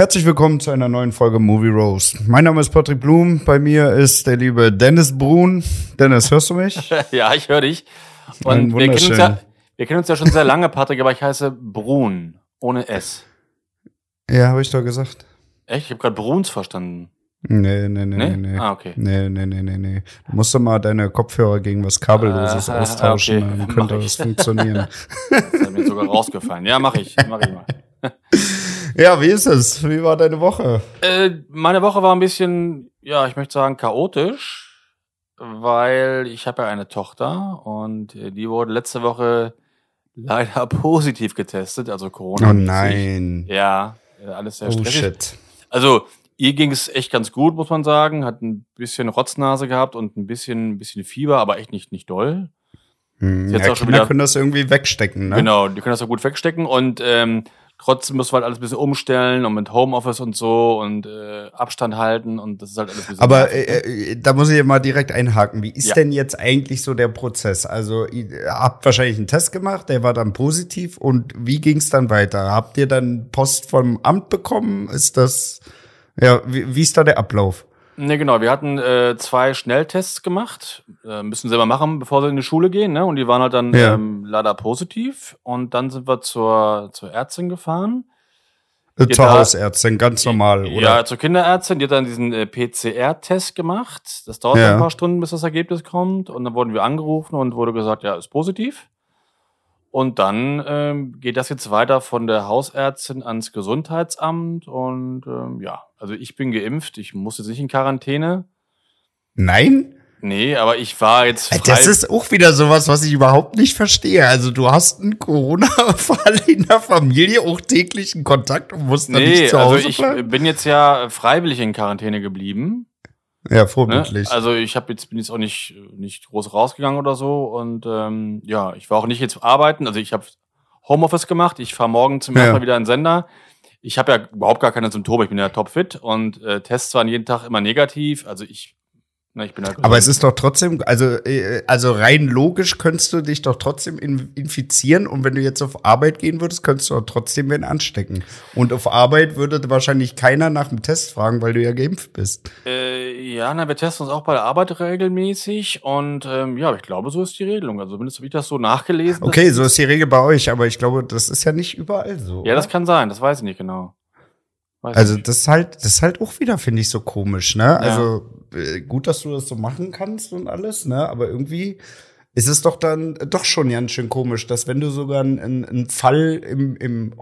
Herzlich willkommen zu einer neuen Folge Movie Rose. Mein Name ist Patrick Blum, bei mir ist der liebe Dennis Brun. Dennis, hörst du mich? ja, ich höre dich. Und wir kennen, uns ja, wir kennen uns ja schon sehr lange, Patrick, aber ich heiße Brun, ohne S. Ja, habe ich doch gesagt. Echt? Ich habe gerade Bruns verstanden. Nee, nee, nee, nee, nee. Ah, okay. Nee, nee, nee, nee, nee. Du musst doch mal deine Kopfhörer gegen was Kabelloses Ah, austauschen, okay. dann könnte das funktionieren. Das ist mir sogar rausgefallen. Ja, mache ich. Mach ich mal. ja, wie ist es? Wie war deine Woche? Äh, meine Woche war ein bisschen, ja, ich möchte sagen, chaotisch, weil ich habe ja eine Tochter und äh, die wurde letzte Woche leider positiv getestet, also Corona. Oh nein. Ja, äh, alles sehr Oh stressig. shit. Also, ihr ging es echt ganz gut, muss man sagen. Hat ein bisschen Rotznase gehabt und ein bisschen, ein bisschen Fieber, aber echt nicht, nicht doll. Hm, Jetzt ja, auch schon Kinder wieder- können das irgendwie wegstecken, ne? Genau, die können das auch gut wegstecken und ähm, trotzdem müssen wir halt alles ein bisschen umstellen und mit Homeoffice und so und äh, Abstand halten und das ist halt alles ein bisschen. Aber nervig, ne? äh, äh, da muss ich ja mal direkt einhaken. Wie ist Ja. denn jetzt eigentlich so der Prozess? Also ihr habt wahrscheinlich einen Test gemacht, der war dann positiv und wie ging es dann weiter? Habt ihr dann Post vom Amt bekommen? Ist das ja wie, wie ist da der Ablauf? Ne, genau. Wir hatten äh, zwei Schnelltests gemacht. Äh, müssen sie selber machen, bevor sie in die Schule gehen. Ne? Und die waren halt dann Ja. ähm, leider positiv. Und dann sind wir zur, zur Ärztin gefahren. Zur Hausärztin, ganz normal, oder? Ja, zur Kinderärztin. Die hat dann diesen äh, PCR-Test gemacht. Das dauert Ja. ein paar Stunden, bis das Ergebnis kommt. Und dann wurden wir angerufen und wurde gesagt, ja, ist positiv. Und dann ähm, geht das jetzt weiter von der Hausärztin ans Gesundheitsamt. Und ähm, ja, also ich bin geimpft. Ich muss jetzt nicht in Quarantäne. Nein? Nee, aber ich war jetzt frei. Das ist auch wieder sowas, was ich überhaupt nicht verstehe. Also du hast einen Corona-Fall in der Familie, auch täglichen Kontakt und musst dann nee, nicht zu also Hause ich bleiben? bin jetzt ja freiwillig in Quarantäne geblieben. Ja, Ne? vorbildlich. Also ich habe jetzt bin jetzt auch nicht nicht groß rausgegangen oder so und ähm, ja, ich war auch nicht jetzt arbeiten. Also ich habe Homeoffice gemacht. Ich fahre morgen zum Ja. ersten Mal wieder in den Sender. Ich habe ja überhaupt gar keine Symptome. Ich bin ja topfit und äh, Tests waren jeden Tag immer negativ. Also ich, na, ich bin ja Aber es ist doch trotzdem, also, äh, also rein logisch könntest du dich doch trotzdem in, infizieren und wenn du jetzt auf Arbeit gehen würdest, könntest du doch trotzdem wen anstecken. Und auf Arbeit würde wahrscheinlich keiner nach dem Test fragen, weil du ja geimpft bist. Äh, ja, na, wir testen uns auch bei der Arbeit regelmäßig und ähm, ja, ich glaube, so ist die Regelung. Also zumindest habe ich das so nachgelesen. Okay, so ist die Regel bei euch, aber ich glaube, das ist ja nicht überall so. Ja, das oder? kann sein. Das weiß ich nicht genau. Weiß Also nicht. das ist halt, das ist halt auch wieder, finde ich, so komisch, ne? Also äh, gut, dass du das so machen kannst und alles, ne? Aber irgendwie ist es doch dann doch schon ganz schön komisch, dass wenn du sogar einen, einen Fall im, im,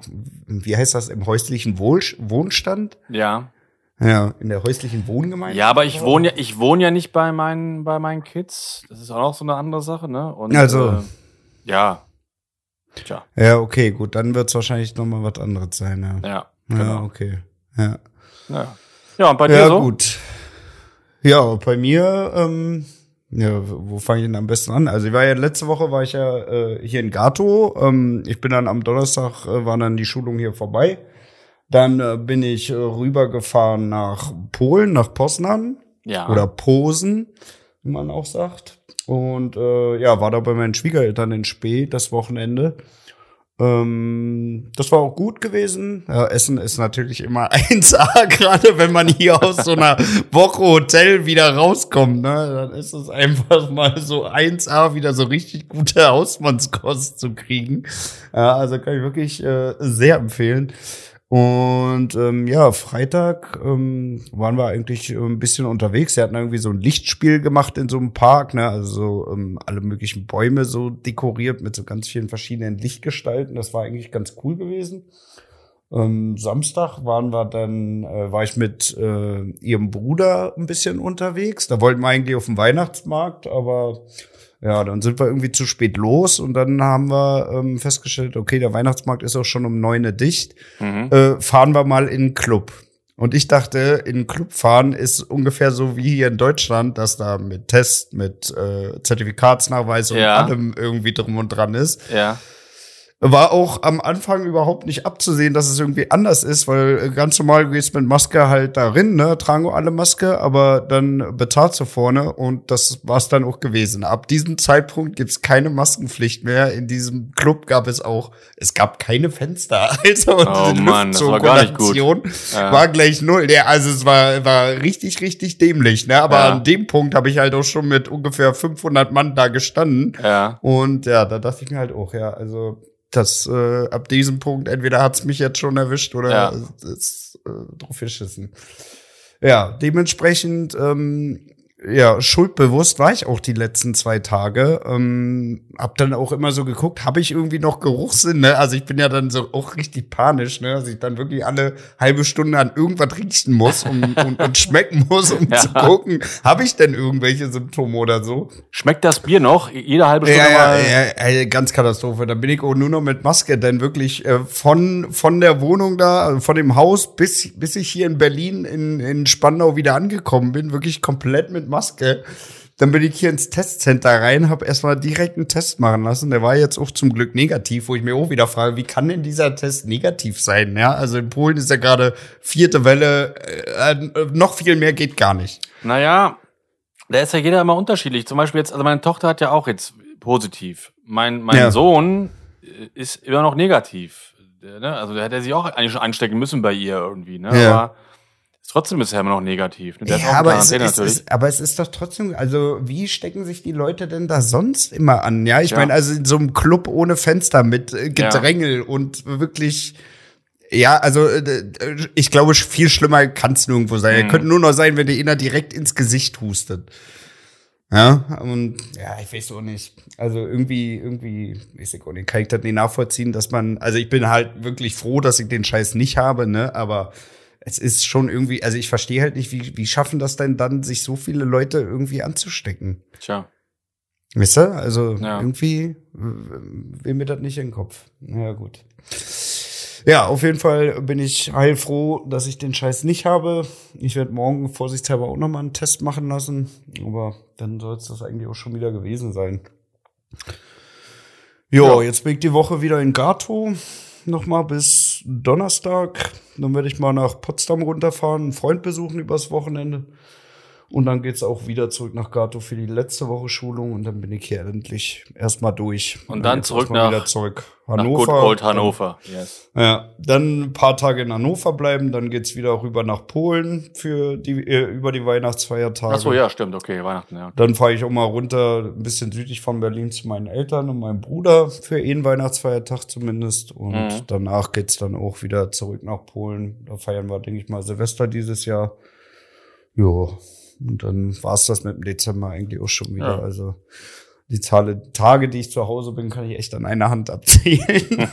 wie heißt das, im häuslichen Wohl, Wohnstand, ja. ja, in der häuslichen Wohngemeinde. Ja, aber ich wohne ja, ich wohne ja nicht bei meinen, bei meinen Kids. Das ist auch noch so eine andere Sache, ne? Und, Also. Äh, ja. Tja, Ja, okay, gut, dann wird es wahrscheinlich noch mal was anderes sein, ja. ja, Ja, genau. okay. Ja. Ja, ja und bei dir Ja, so? gut. Ja, bei mir, ähm, ja, wo fange ich denn am besten an? Also ich war ja letzte Woche war ich ja äh, hier in Gato. Ähm, ich bin dann am Donnerstag äh, war dann die Schulung hier vorbei. Dann äh, bin ich äh, rübergefahren nach Polen, nach Poznan Ja. oder Posen, wie man auch sagt. Und äh, ja, war da bei meinen Schwiegereltern in Spee das Wochenende. Ähm, das war auch gut gewesen. Ja, Essen ist natürlich immer 1A, gerade wenn man hier aus so einer Woche Hotel wieder rauskommt. Ne? Dann ist es einfach mal so 1A, wieder so richtig gute Hausmannskost zu kriegen. Ja, also kann ich wirklich äh, sehr empfehlen. Und ähm, ja, Freitag ähm, waren wir eigentlich äh, ein bisschen unterwegs. Sie hatten irgendwie so ein Lichtspiel gemacht in so einem Park, ne? Also so, ähm, alle möglichen Bäume so dekoriert mit so ganz vielen verschiedenen Lichtgestalten. Das war eigentlich ganz cool gewesen. Ähm, Samstag waren wir dann, äh, war ich mit äh, ihrem Bruder ein bisschen unterwegs. Da wollten wir eigentlich auf den Weihnachtsmarkt, aber ja, dann sind wir irgendwie zu spät los und dann haben wir ähm, festgestellt, okay, der Weihnachtsmarkt ist auch schon um neun Uhr dicht. Mhm. Äh, fahren wir mal in einen Club. Und ich dachte, in einen Club fahren ist ungefähr so wie hier in Deutschland, dass da mit Test, mit äh, Zertifikatsnachweis und Ja. allem irgendwie drum und dran ist. Ja. War auch am Anfang überhaupt nicht abzusehen, dass es irgendwie anders ist, weil äh, ganz normal gehst mit Maske halt darin, ne, tragen alle Maske, aber dann bezahlst du vorne und das war's dann auch gewesen. Ab diesem Zeitpunkt gibt's keine Maskenpflicht mehr. In diesem Club gab es auch, es gab keine Fenster. Also Oh die Mann, das war gar nicht gut. Ja. war gleich null. Ja, also es war, war richtig, richtig dämlich, ne, aber Ja. an dem Punkt habe ich halt auch schon mit ungefähr 500 Mann da gestanden. Ja. Und ja, da dachte ich mir halt auch, ja, also das äh, ab diesem Punkt, entweder hat's mich jetzt schon erwischt oder Ja. es ist äh, drauf geschissen. Ja, dementsprechend, ähm, ja, schuldbewusst war ich auch die letzten zwei Tage. Ähm, hab dann auch immer so geguckt, habe ich irgendwie noch Geruchssinn, ne? Also ich bin ja dann so auch richtig panisch, ne? Dass ich dann wirklich alle halbe Stunde an irgendwas riechen muss und, und, und schmecken muss, um Ja. zu gucken, habe ich denn irgendwelche Symptome oder so. Schmeckt das Bier noch? Jede halbe Stunde Ja, ja, mal. ja, ey, ganz Katastrophe. Da bin ich auch nur noch mit Maske, denn wirklich äh, von, von der Wohnung da, also von dem Haus bis, bis ich hier in Berlin in, in Spandau wieder angekommen bin, wirklich komplett mit Maske. Dann bin ich hier ins Testcenter rein, habe erstmal direkt einen Test machen lassen. Der war jetzt auch zum Glück negativ, wo ich mir auch wieder frage, wie kann denn dieser Test negativ sein? Ja, also in Polen ist ja gerade vierte Welle, äh, äh, noch viel mehr geht gar nicht. Naja, da ist ja jeder immer unterschiedlich. Zum Beispiel jetzt, also meine Tochter hat ja auch jetzt positiv. Mein, mein Ja. Sohn äh, ist immer noch negativ. Ne? Also der hätte sich auch eigentlich schon anstecken müssen bei ihr irgendwie, ne? Ja. Aber trotzdem bisher immer noch negativ. Ne? Der ist Ja, aber es, es, es, aber es ist doch trotzdem, also wie stecken sich die Leute denn da sonst immer an? Ja, ich Ja. meine, also in so einem Club ohne Fenster mit äh, Gedrängel und wirklich, ja, also äh, ich glaube, viel schlimmer kann es nirgendwo sein. Mhm. Könnte nur noch sein, wenn dir einer direkt ins Gesicht hustet. Ja, und ja, ich weiß auch nicht. Also irgendwie, irgendwie, weiß ich auch nicht, kann ich das nicht nachvollziehen, dass man, also ich bin halt wirklich froh, dass ich den Scheiß nicht habe, ne, aber es ist schon irgendwie, also ich verstehe halt nicht, wie, wie schaffen das denn dann, sich so viele Leute irgendwie anzustecken? Tja. Wisst ihr? Also Ja. irgendwie äh, will mir das nicht in den Kopf. Ja, gut. Ja, auf jeden Fall bin ich heilfroh, dass ich den Scheiß nicht habe. Ich werde morgen vorsichtshalber auch noch mal einen Test machen lassen. Aber dann soll es das eigentlich auch schon wieder gewesen sein. Jo, Ja. jetzt bin ich die Woche wieder in Gato. Noch mal Donnerstag. Dann werde ich mal nach Potsdam runterfahren, einen Freund besuchen übers Wochenende. Und dann geht's auch wieder zurück nach Gato für die letzte Woche Schulung und dann bin ich hier endlich erstmal durch. Und dann geht's zurück nach- wieder zurück. Nach Good Old Hannover. Yes. Ja, dann ein paar Tage in Hannover bleiben, dann geht's wieder rüber nach Polen für die äh, über die Weihnachtsfeiertage. Ach so, ja, stimmt. Okay, Weihnachten, ja. Dann fahre ich auch mal runter, ein bisschen südlich von Berlin zu meinen Eltern und meinem Bruder für einen Weihnachtsfeiertag zumindest. Und Mhm. danach geht's dann auch wieder zurück nach Polen. Da feiern wir, denke ich mal, Silvester dieses Jahr. Jo. Und dann war's das mit dem Dezember eigentlich auch schon wieder. Ja. Also die Zahl Tage, die ich zu Hause bin, kann ich echt an einer Hand abzählen.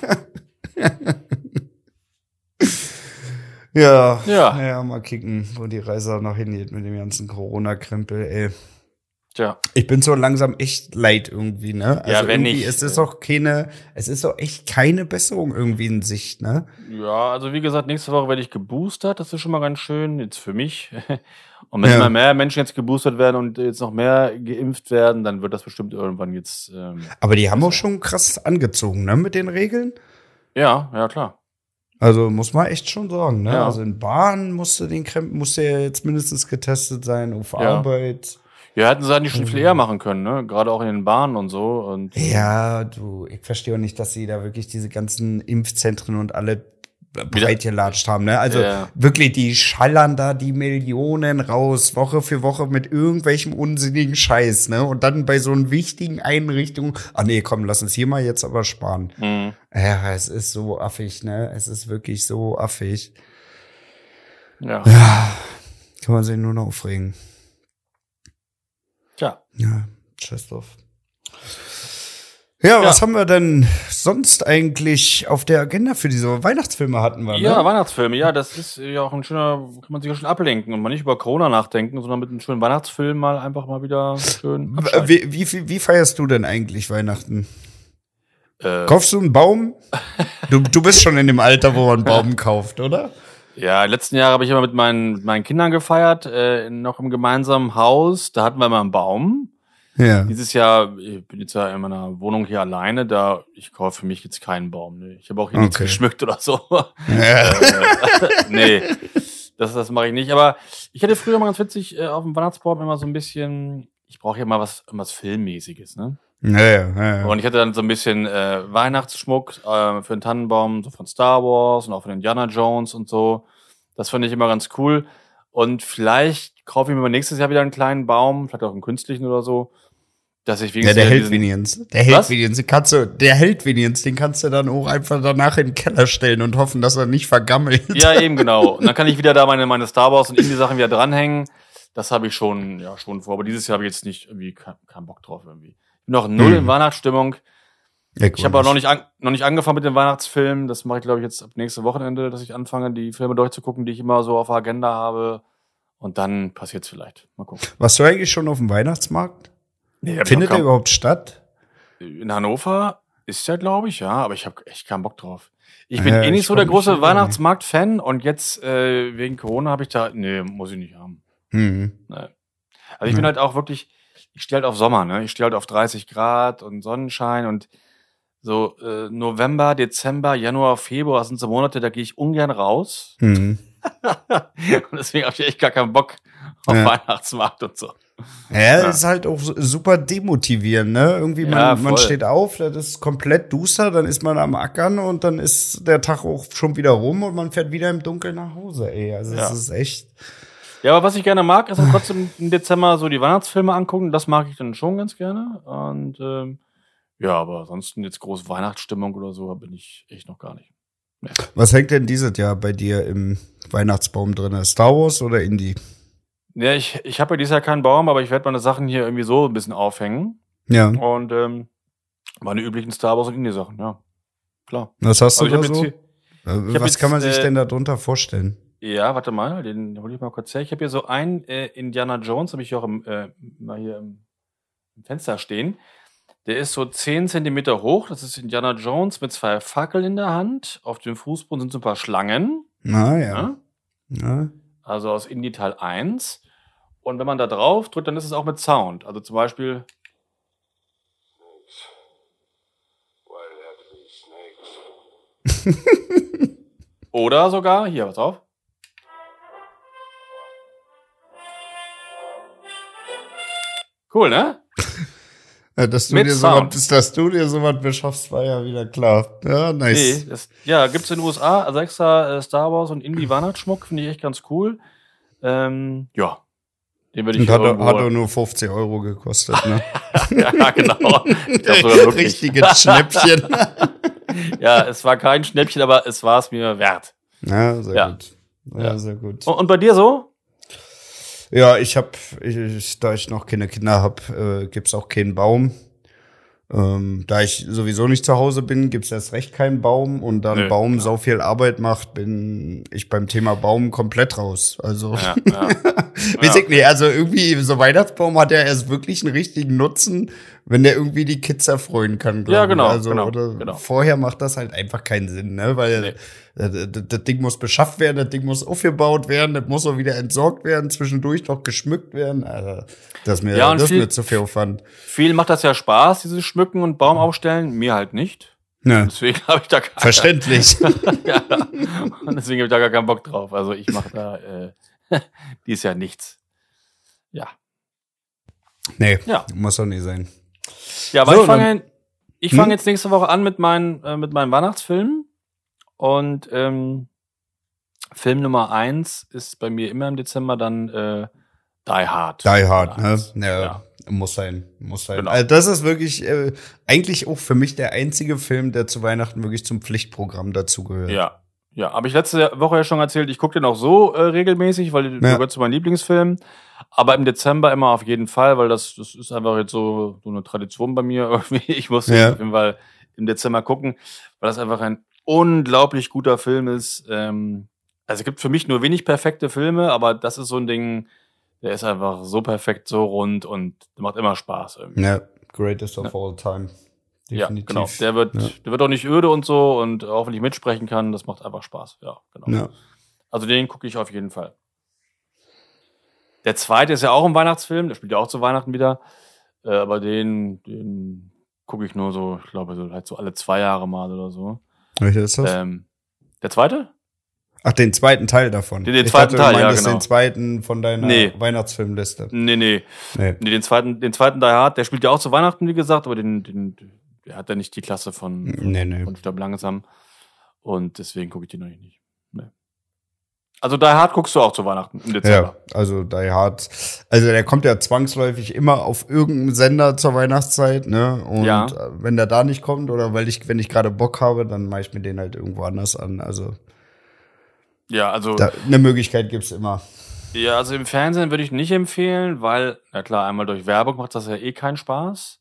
ja, Ja. ja, mal kicken, wo die Reise noch hingeht mit dem ganzen Corona-Krempel, ey. Tja. Ich bin so langsam echt leid irgendwie, ne? Ja, wenn nicht, Es ist auch keine, es ist auch echt keine Besserung irgendwie in Sicht, ne? Ja, also wie gesagt, nächste Woche werde ich geboostert. Das ist schon mal ganz schön, jetzt für mich. Und wenn Ja. immer mehr Menschen jetzt geboostert werden und jetzt noch mehr geimpft werden, dann wird das bestimmt irgendwann jetzt. Ähm, Aber die haben auch schon krass angezogen, ne, mit den Regeln. ja, ja, klar. Also muss man echt schon sagen, ne? Ja. Also in Bahn musste den Krempel, musste ja jetzt mindestens getestet sein, auf Ja. Arbeit. Ja, hätten sie eigentlich schon viel eher machen können, ne? Gerade auch in den Bahnen und so. Und Ja, du, ich verstehe auch nicht, dass sie da wirklich diese ganzen Impfzentren und alle breit gelatscht haben, ne? Also Ja. wirklich, die schallern da die Millionen raus, Woche für Woche mit irgendwelchem unsinnigen Scheiß, ne? Und dann bei so einen wichtigen Einrichtungen, ah nee, komm, lass uns hier mal jetzt aber sparen. Mhm. Ja, es ist so affig, ne? Es ist wirklich so affig. Ja. Kann man sich nur noch aufregen. Tja. Ja, scheiß drauf. Ja, was Ja. haben wir denn sonst eigentlich auf der Agenda für diese Weihnachtsfilme hatten wir, ne? Ja, Weihnachtsfilme, ja, das ist ja auch ein schöner, kann man sich ja schon ablenken und mal nicht über Corona nachdenken, sondern mit einem schönen Weihnachtsfilm mal einfach mal wieder schön. Wie, wie, wie, wie feierst du denn eigentlich Weihnachten? Äh, Kaufst du einen Baum? Du, du bist schon in dem Alter, wo man einen Baum kauft, oder? Ja, letzten Jahre habe ich immer mit meinen, mit meinen Kindern gefeiert, äh, noch im gemeinsamen Haus. Da hatten wir mal einen Baum. Ja. Dieses Jahr, ich bin jetzt ja in meiner Wohnung hier alleine, da ich kaufe für mich jetzt keinen Baum. Nee. Ich habe auch hier nichts Okay. geschmückt oder so. ja. Nee, das, das mache ich nicht. Aber ich hatte früher mal ganz witzig äh, auf dem Weihnachtsbaum immer so ein bisschen, ich brauche ja mal was, was Filmmäßiges, ne? Ja, ja, ja. Und ich hatte dann so ein bisschen äh, Weihnachtsschmuck äh, für den Tannenbaum, so von Star Wars und auch von Indiana Jones und so. Das fand ich immer ganz cool. Und vielleicht kaufe ich mir nächstes Jahr wieder einen kleinen Baum, vielleicht auch einen künstlichen oder so, dass ich Ja, der hält wenigstens. Der hält. Den kannst du, der hält wenigstens. Den kannst du dann auch einfach danach in den Keller stellen und hoffen, dass er nicht vergammelt. Ja, eben genau. Und dann kann ich wieder da meine, meine Star Wars und Indie-Sachen wieder dranhängen. Das habe ich schon, ja, schon vor. Aber dieses Jahr habe ich jetzt nicht irgendwie keinen keinen Bock drauf irgendwie. Ich bin noch null Hm. in Weihnachtsstimmung. Ja, Ich habe auch noch nicht, an, noch nicht angefangen mit dem Weihnachtsfilm. Das mache ich, glaube ich, jetzt ab nächste Wochenende, dass ich anfange, die Filme durchzugucken, die ich immer so auf der Agenda habe. Und dann passiert's vielleicht. Mal gucken. Warst du eigentlich schon auf dem Weihnachtsmarkt? Nee, Findet der überhaupt statt? In Hannover ist ja, glaube ich, ja, aber ich habe echt keinen Bock drauf. Ich bin Ja, eh nicht ich so der große. Weihnachtsmarkt-Fan und jetzt äh, wegen Corona habe ich da, nee, muss ich nicht haben. Hm. Nee. Also ich bin Ja. halt auch wirklich, ich stehe halt auf Sommer, ne? Ich stehe halt auf 30 Grad und Sonnenschein und so äh, November, Dezember, Januar, Februar sind so Monate, da gehe ich ungern raus. Hm. und deswegen habe ich echt gar keinen Bock auf Ja. Weihnachtsmarkt und so. Ja, Ja. ist halt auch super demotivierend, ne? Irgendwie, man, Ja, man steht auf, das ist komplett duster, dann ist man am Ackern und dann ist der Tag auch schon wieder rum und man fährt wieder im Dunkeln nach Hause, ey. Also, das Ja. ist echt. Ja, aber was ich gerne mag, ist dann trotzdem im Dezember so die Weihnachtsfilme angucken. Das mag ich dann schon ganz gerne. Und ähm, ja, aber ansonsten jetzt groß Weihnachtsstimmung oder so bin ich echt noch gar nicht. Was hängt denn dieses Jahr bei dir im Weihnachtsbaum drin? Star Wars oder Indie? Ja, ich, ich habe ja dieses Jahr keinen Baum, aber ich werde meine Sachen hier irgendwie so ein bisschen aufhängen. Ja. Und ähm, meine üblichen Star Wars und Indie-Sachen, ja. Klar. Was hast du Also ich da so? hier, Äh, Was jetzt, kann man sich äh, denn darunter vorstellen? ja, warte mal, den hole ich mal kurz her. Ich habe hier so einen äh, Indiana Jones, habe ich hier auch im, äh, mal hier im, im Fenster stehen. Der ist so 10 Zentimeter hoch. Das ist Indiana Jones mit zwei Fackeln in der Hand. Auf dem Fußboden sind so ein paar Schlangen. Na ja. Ja? ja. Also aus Indie Teil 1. Und wenn man da drauf drückt, dann ist es auch mit Sound. Also zum Beispiel. Oder sogar, hier, pass auf. Cool, ne? Ja, Dass du, Mit dir Sound. sowas, dass du dir sowas beschaffst, war ja wieder klar. Ja, nice. Nee, das, ja, gibt's in den USA, also extra äh, Star Wars und Indie Weihnachtsschmuck, finde ich echt ganz cool. Ähm, ja. Den würde ich hat, irgendwo- hat auch nur 50 Euro gekostet, ne? Ja, genau. Ich glaub sogar wirklich. Richtiges Schnäppchen. Ja, es war kein Schnäppchen, aber es war es mir wert. ja, sehr Ja. gut. Ja, Ja. sehr gut. Und, und bei dir so? Ja, ich habe, da ich noch keine Kinder habe, äh, gibt's auch keinen Baum. Ähm, da ich sowieso nicht zu Hause bin, gibt's erst recht keinen Baum und da ein Nö, Baum klar. so viel Arbeit macht, bin ich beim Thema Baum komplett raus. Also Ja, ja. Weiß ich nicht, also irgendwie so Weihnachtsbaum hat ja erst wirklich einen richtigen Nutzen, wenn der irgendwie die Kids erfreuen kann. glaub Ja, genau, Also genau, oder genau. vorher macht das halt einfach keinen Sinn, ne? Weil Nee. äh, das, das Ding muss beschafft werden, das Ding muss aufgebaut werden, das muss auch wieder entsorgt werden, zwischendurch noch geschmückt werden. Also, das ist mir, Ja, das viel- mir zu viel Aufwand. Vielen macht das ja Spaß, dieses Schmücken und Baum aufstellen. Mir halt nicht. Ne, Deswegen habe ich da gar verständlich. ja. Und deswegen habe ich da gar keinen Bock drauf. Also ich mache da äh, dies Jahr nichts. Ja. nee, Ja. muss doch nicht sein. Ja, aber So, ich fange Hm? fange jetzt nächste Woche an mit meinen, äh, mit meinen Weihnachtsfilmen. Und ähm, Film Nummer eins ist bei mir immer im Dezember dann äh, Die Hard. Die Hard, ne? Ja, Ja. muss sein, muss sein. Genau. Also das ist wirklich äh, eigentlich auch für mich der einzige Film, der zu Weihnachten wirklich zum Pflichtprogramm dazugehört. Ja. Ja, habe ich letzte Woche ja schon erzählt, ich gucke den auch so äh, regelmäßig, weil der Ja. gehört zu meinen Lieblingsfilmen. Aber im Dezember immer auf jeden Fall, weil das, das ist einfach jetzt so, so eine Tradition bei mir irgendwie. Ich muss Ja. auf jeden Fall im Dezember gucken, weil das einfach ein unglaublich guter Film ist. Ähm, also es gibt für mich nur wenig perfekte Filme, aber das ist so ein Ding, der ist einfach so perfekt, so rund und macht immer Spaß irgendwie. Ja, greatest of all time. Ja, genau. Der wird, Ja. der wird auch nicht öde und so und auch wenn ich mitsprechen kann, das macht einfach Spaß. Ja, genau. Ja. Also den gucke ich auf jeden Fall. Der zweite ist ja auch ein Weihnachtsfilm, der spielt ja auch zu Weihnachten wieder. Äh, aber den, den gucke ich nur so, ich glaube, so, halt so alle zwei Jahre mal oder so. Welcher ist das? Ähm, der zweite? Ach, den zweiten Teil davon. Den- den zweiten dachte, Teil, du ja, genau. den zweiten von deiner Nee. Weihnachtsfilmliste. Nee, nee. Nee. Nee, den zweiten, den zweiten Die Hard, der spielt ja auch zu Weihnachten, wie gesagt, aber den, den, der hat ja nicht die Klasse von, Nee, nee. von Stirb langsam. Und deswegen gucke ich den noch nicht. Also Die Hard guckst du auch zu Weihnachten im Ja, Dezember. also Die Hard. Also der kommt ja zwangsläufig immer auf irgendeinen Sender zur Weihnachtszeit, ne? Und Ja. äh, wenn der da nicht kommt oder weil ich, wenn ich gerade Bock habe, dann mache ich mir den halt irgendwo anders an. Also Ja, also, da, eine Möglichkeit gibt's immer. ja, also im Fernsehen würde ich nicht empfehlen, weil, na klar, einmal durch Werbung macht das ja eh keinen Spaß.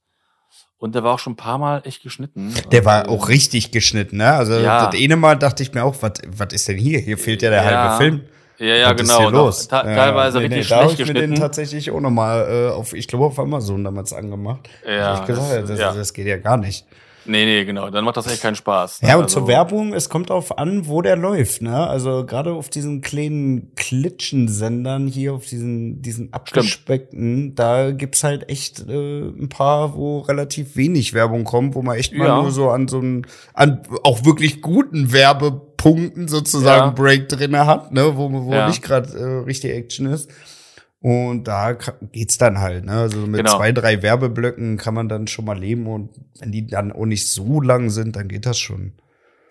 Und der war auch schon ein paar Mal echt geschnitten. Der war Also, auch richtig geschnitten, ne? Also Ja. das eine Mal dachte ich mir auch, was was ist denn hier? Hier fehlt ja der Ja. halbe Film. Ja, ja, Was ist genau. hier Und auch los? te- Ja, teilweise nee, richtig nee, da hab schlecht ich mir den geschnitten. tatsächlich auch nochmal äh, auf, ich glaube auf Amazon damals angemacht. Ja, ich gesagt, das- das, ja. das geht ja gar nicht. Nee, nee, genau. Dann macht das echt keinen Spaß. ne? Ja, und Also- zur Werbung, es kommt darauf an, wo der läuft, ne? Also gerade auf diesen kleinen Klitschensendern hier, auf diesen, diesen abgespeckten, da gibt's halt echt äh, ein paar, wo relativ wenig Werbung kommt, wo man echt mal Ja. nur so an so einen, an auch wirklich guten Werbepunkten sozusagen Ja. Break drinne hat, ne? Wo, wo Ja. nicht gerade äh, richtig Action ist. Und da geht's dann halt, ne? Also mit Genau. zwei, drei Werbeblöcken kann man dann schon mal leben und wenn die dann auch nicht so lang sind, dann geht das schon.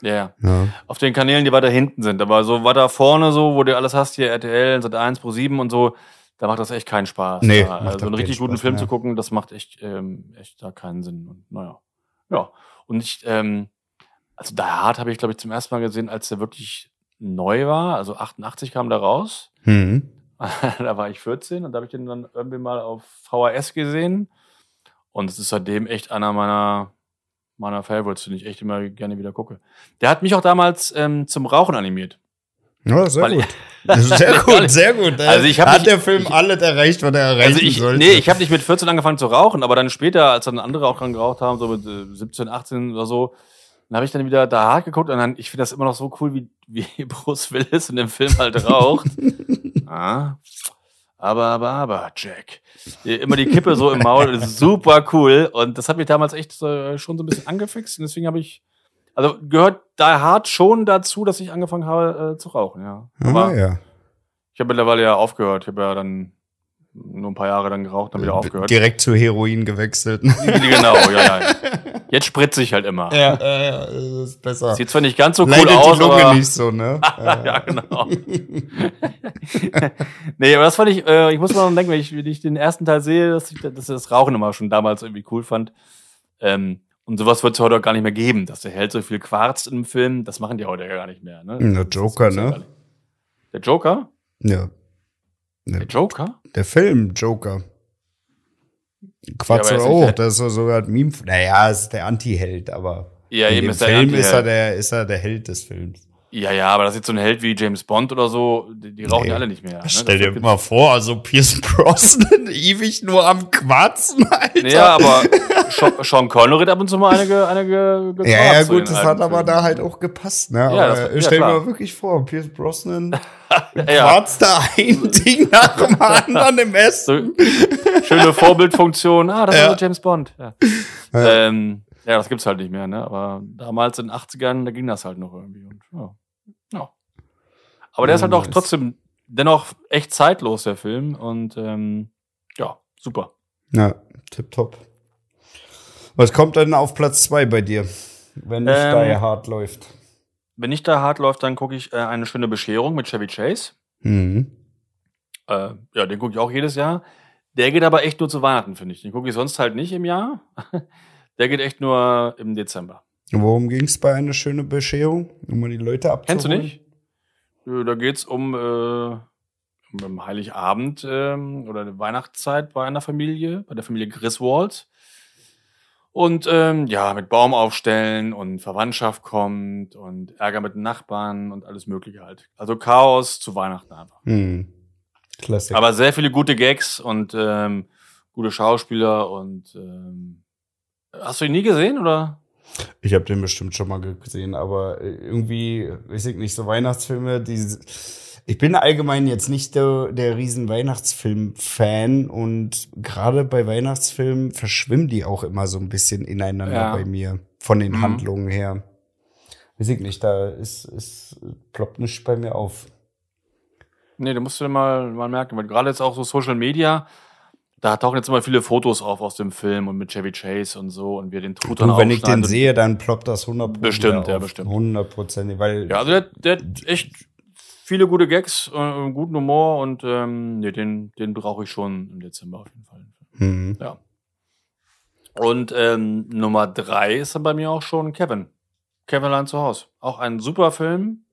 Ja, ja. Ja. Auf den Kanälen, die weiter hinten sind. Aber so weiter vorne, so, wo du alles hast, hier RTL, Sat 1 Pro 7 und so, da macht das echt keinen Spaß. Nee, ja, also einen richtig keinen guten Spaß Film mehr. zu gucken, das macht echt, ähm, echt da keinen Sinn. Und naja. Ja. Und ich, ähm, also Die Hard habe ich, glaube ich, zum ersten Mal gesehen, als der wirklich neu war. Also 88 kam der raus. Hm. da war ich 14 und da habe ich den dann irgendwie mal auf VHS gesehen. Und es ist seitdem echt einer meiner, meiner Favorites, den ich echt immer gerne wieder gucke. Der hat mich auch damals ähm, zum Rauchen animiert. Ja, sehr Weil- gut. sehr gut, sehr gut. Also ich hab Hat nicht- der Film ich- alles erreicht, was er erreichen Also ich, sollte. nee, ich habe nicht mit 14 angefangen zu rauchen, aber dann später, als dann andere auch dran geraucht haben, so mit äh, 17, 18 oder so, dann habe ich dann wieder da hart geguckt und dann, ich finde das immer noch so cool, wie, wie Bruce Willis in dem Film halt raucht. ah, aber, aber, aber, Jack. Immer die Kippe so im Maul, super cool. Und das hat mich damals echt äh, schon so ein bisschen angefixt. Und deswegen habe ich, also gehört da hart schon dazu, dass ich angefangen habe äh, zu rauchen, ja. Aber ah, ja. ich habe mittlerweile ja aufgehört. Ich habe ja dann nur ein paar Jahre dann geraucht, dann wieder aufgehört. Direkt zu Heroin gewechselt. genau, ja, ja. Jetzt spritze ich halt immer. ja, ja, ja, das ist besser. Sieht zwar nicht ganz so cool Leidet aus, die Lunge aber nicht so, ne? ja, genau. nee, aber das fand ich, äh, ich muss mal denken, wenn ich, wenn ich den ersten Teil sehe, dass ich, dass ich das Rauchen immer schon damals irgendwie cool fand. Ähm, und sowas wird es heute auch gar nicht mehr geben, dass der Held so viel quarzt im Film. Das machen die heute ja gar nicht mehr. Ne? Der Joker, ne? Der Joker? Ja. Der Joker? Der Film Joker. Quatsch Ja, auch, der- das ist so sogar ein Meme. Naja, ist der Anti-Held, aber Ja, in dem ist Film ist er, der, ist er der Held des Films. Ja, ja, aber das ist jetzt so ein Held wie James Bond oder so, die, die rauchen Nee. ja alle nicht mehr. Ne? Stell dir mal vor, also Pierce Brosnan ewig nur am Quatschen, Alter. Ja, aber Sean, Connery hat ab und zu mal einige, einige Ja, ja, gut, das hat aber Filmen. da halt auch gepasst, ne? Ja, aber das- ja, stell dir mal wirklich vor, Pierce Brosnan ja, quarzt da ein Ding nach dem anderen im Essen. so, schöne Vorbildfunktion. Ah, das Ja. ist James Bond. Ja. Ja. Ähm, ja, das gibt's halt nicht mehr, ne? Aber damals in den 80ern, da ging das halt noch irgendwie. Und, ja. Ja. Aber der ist Ja, halt auch nice. trotzdem dennoch echt zeitlos, der Film. Und ähm, ja, super. Ja, tipptopp. Was kommt denn auf Platz zwei bei dir, wenn nicht Ähm, Die Hard läuft? Wenn nicht da hart läuft, dann gucke ich äh, eine schöne Bescherung mit Chevy Chase. Mhm. Äh, ja, den gucke ich auch jedes Jahr. Der geht aber echt nur zu Weihnachten, finde ich. Den gucke ich sonst halt nicht im Jahr. Der geht echt nur im Dezember. Worum ging es bei einer schönen Bescherung? Um mal die Leute abzuholen? Kennst du nicht? Äh, Da geht's um, äh, um Heiligabend ähm, oder eine Weihnachtszeit bei einer Familie, bei der Familie Griswold. Und ähm, ja, mit Baum aufstellen und Verwandtschaft kommt und Ärger mit den Nachbarn und alles Mögliche halt. Also Chaos zu Weihnachten einfach. Hm. Klassik. Aber sehr viele gute Gags und ähm, gute Schauspieler und ähm, hast du ihn nie gesehen oder? Ich habe den bestimmt schon mal gesehen, aber äh, irgendwie, weiß ich nicht, so Weihnachtsfilme, die Ich bin allgemein jetzt nicht der, der riesen Weihnachtsfilm-Fan und gerade bei Weihnachtsfilmen verschwimmen die auch immer so ein bisschen ineinander Ja. bei mir, von den Mhm. Handlungen her. Weiß ich nicht, da ist, ist ploppt nichts bei mir auf. Nee, da musst du mal, mal merken, weil gerade jetzt auch so Social Media, da tauchen jetzt immer viele Fotos auf aus dem Film und mit Chevy Chase und so und wir den Truthahn Du, wenn ich den sehe, dann ploppt das 100 Bestimmt, ja, bestimmt. 100 Prozent, weil Ja, also der, der hat echt viele gute Gags, äh, guten Humor und ähm, nee, den, den brauche ich schon im Dezember auf jeden Fall. hm. Ja. Und ähm, Nummer drei ist dann bei mir auch schon Kevin. Kevin allein zu Hause. Auch ein super Film.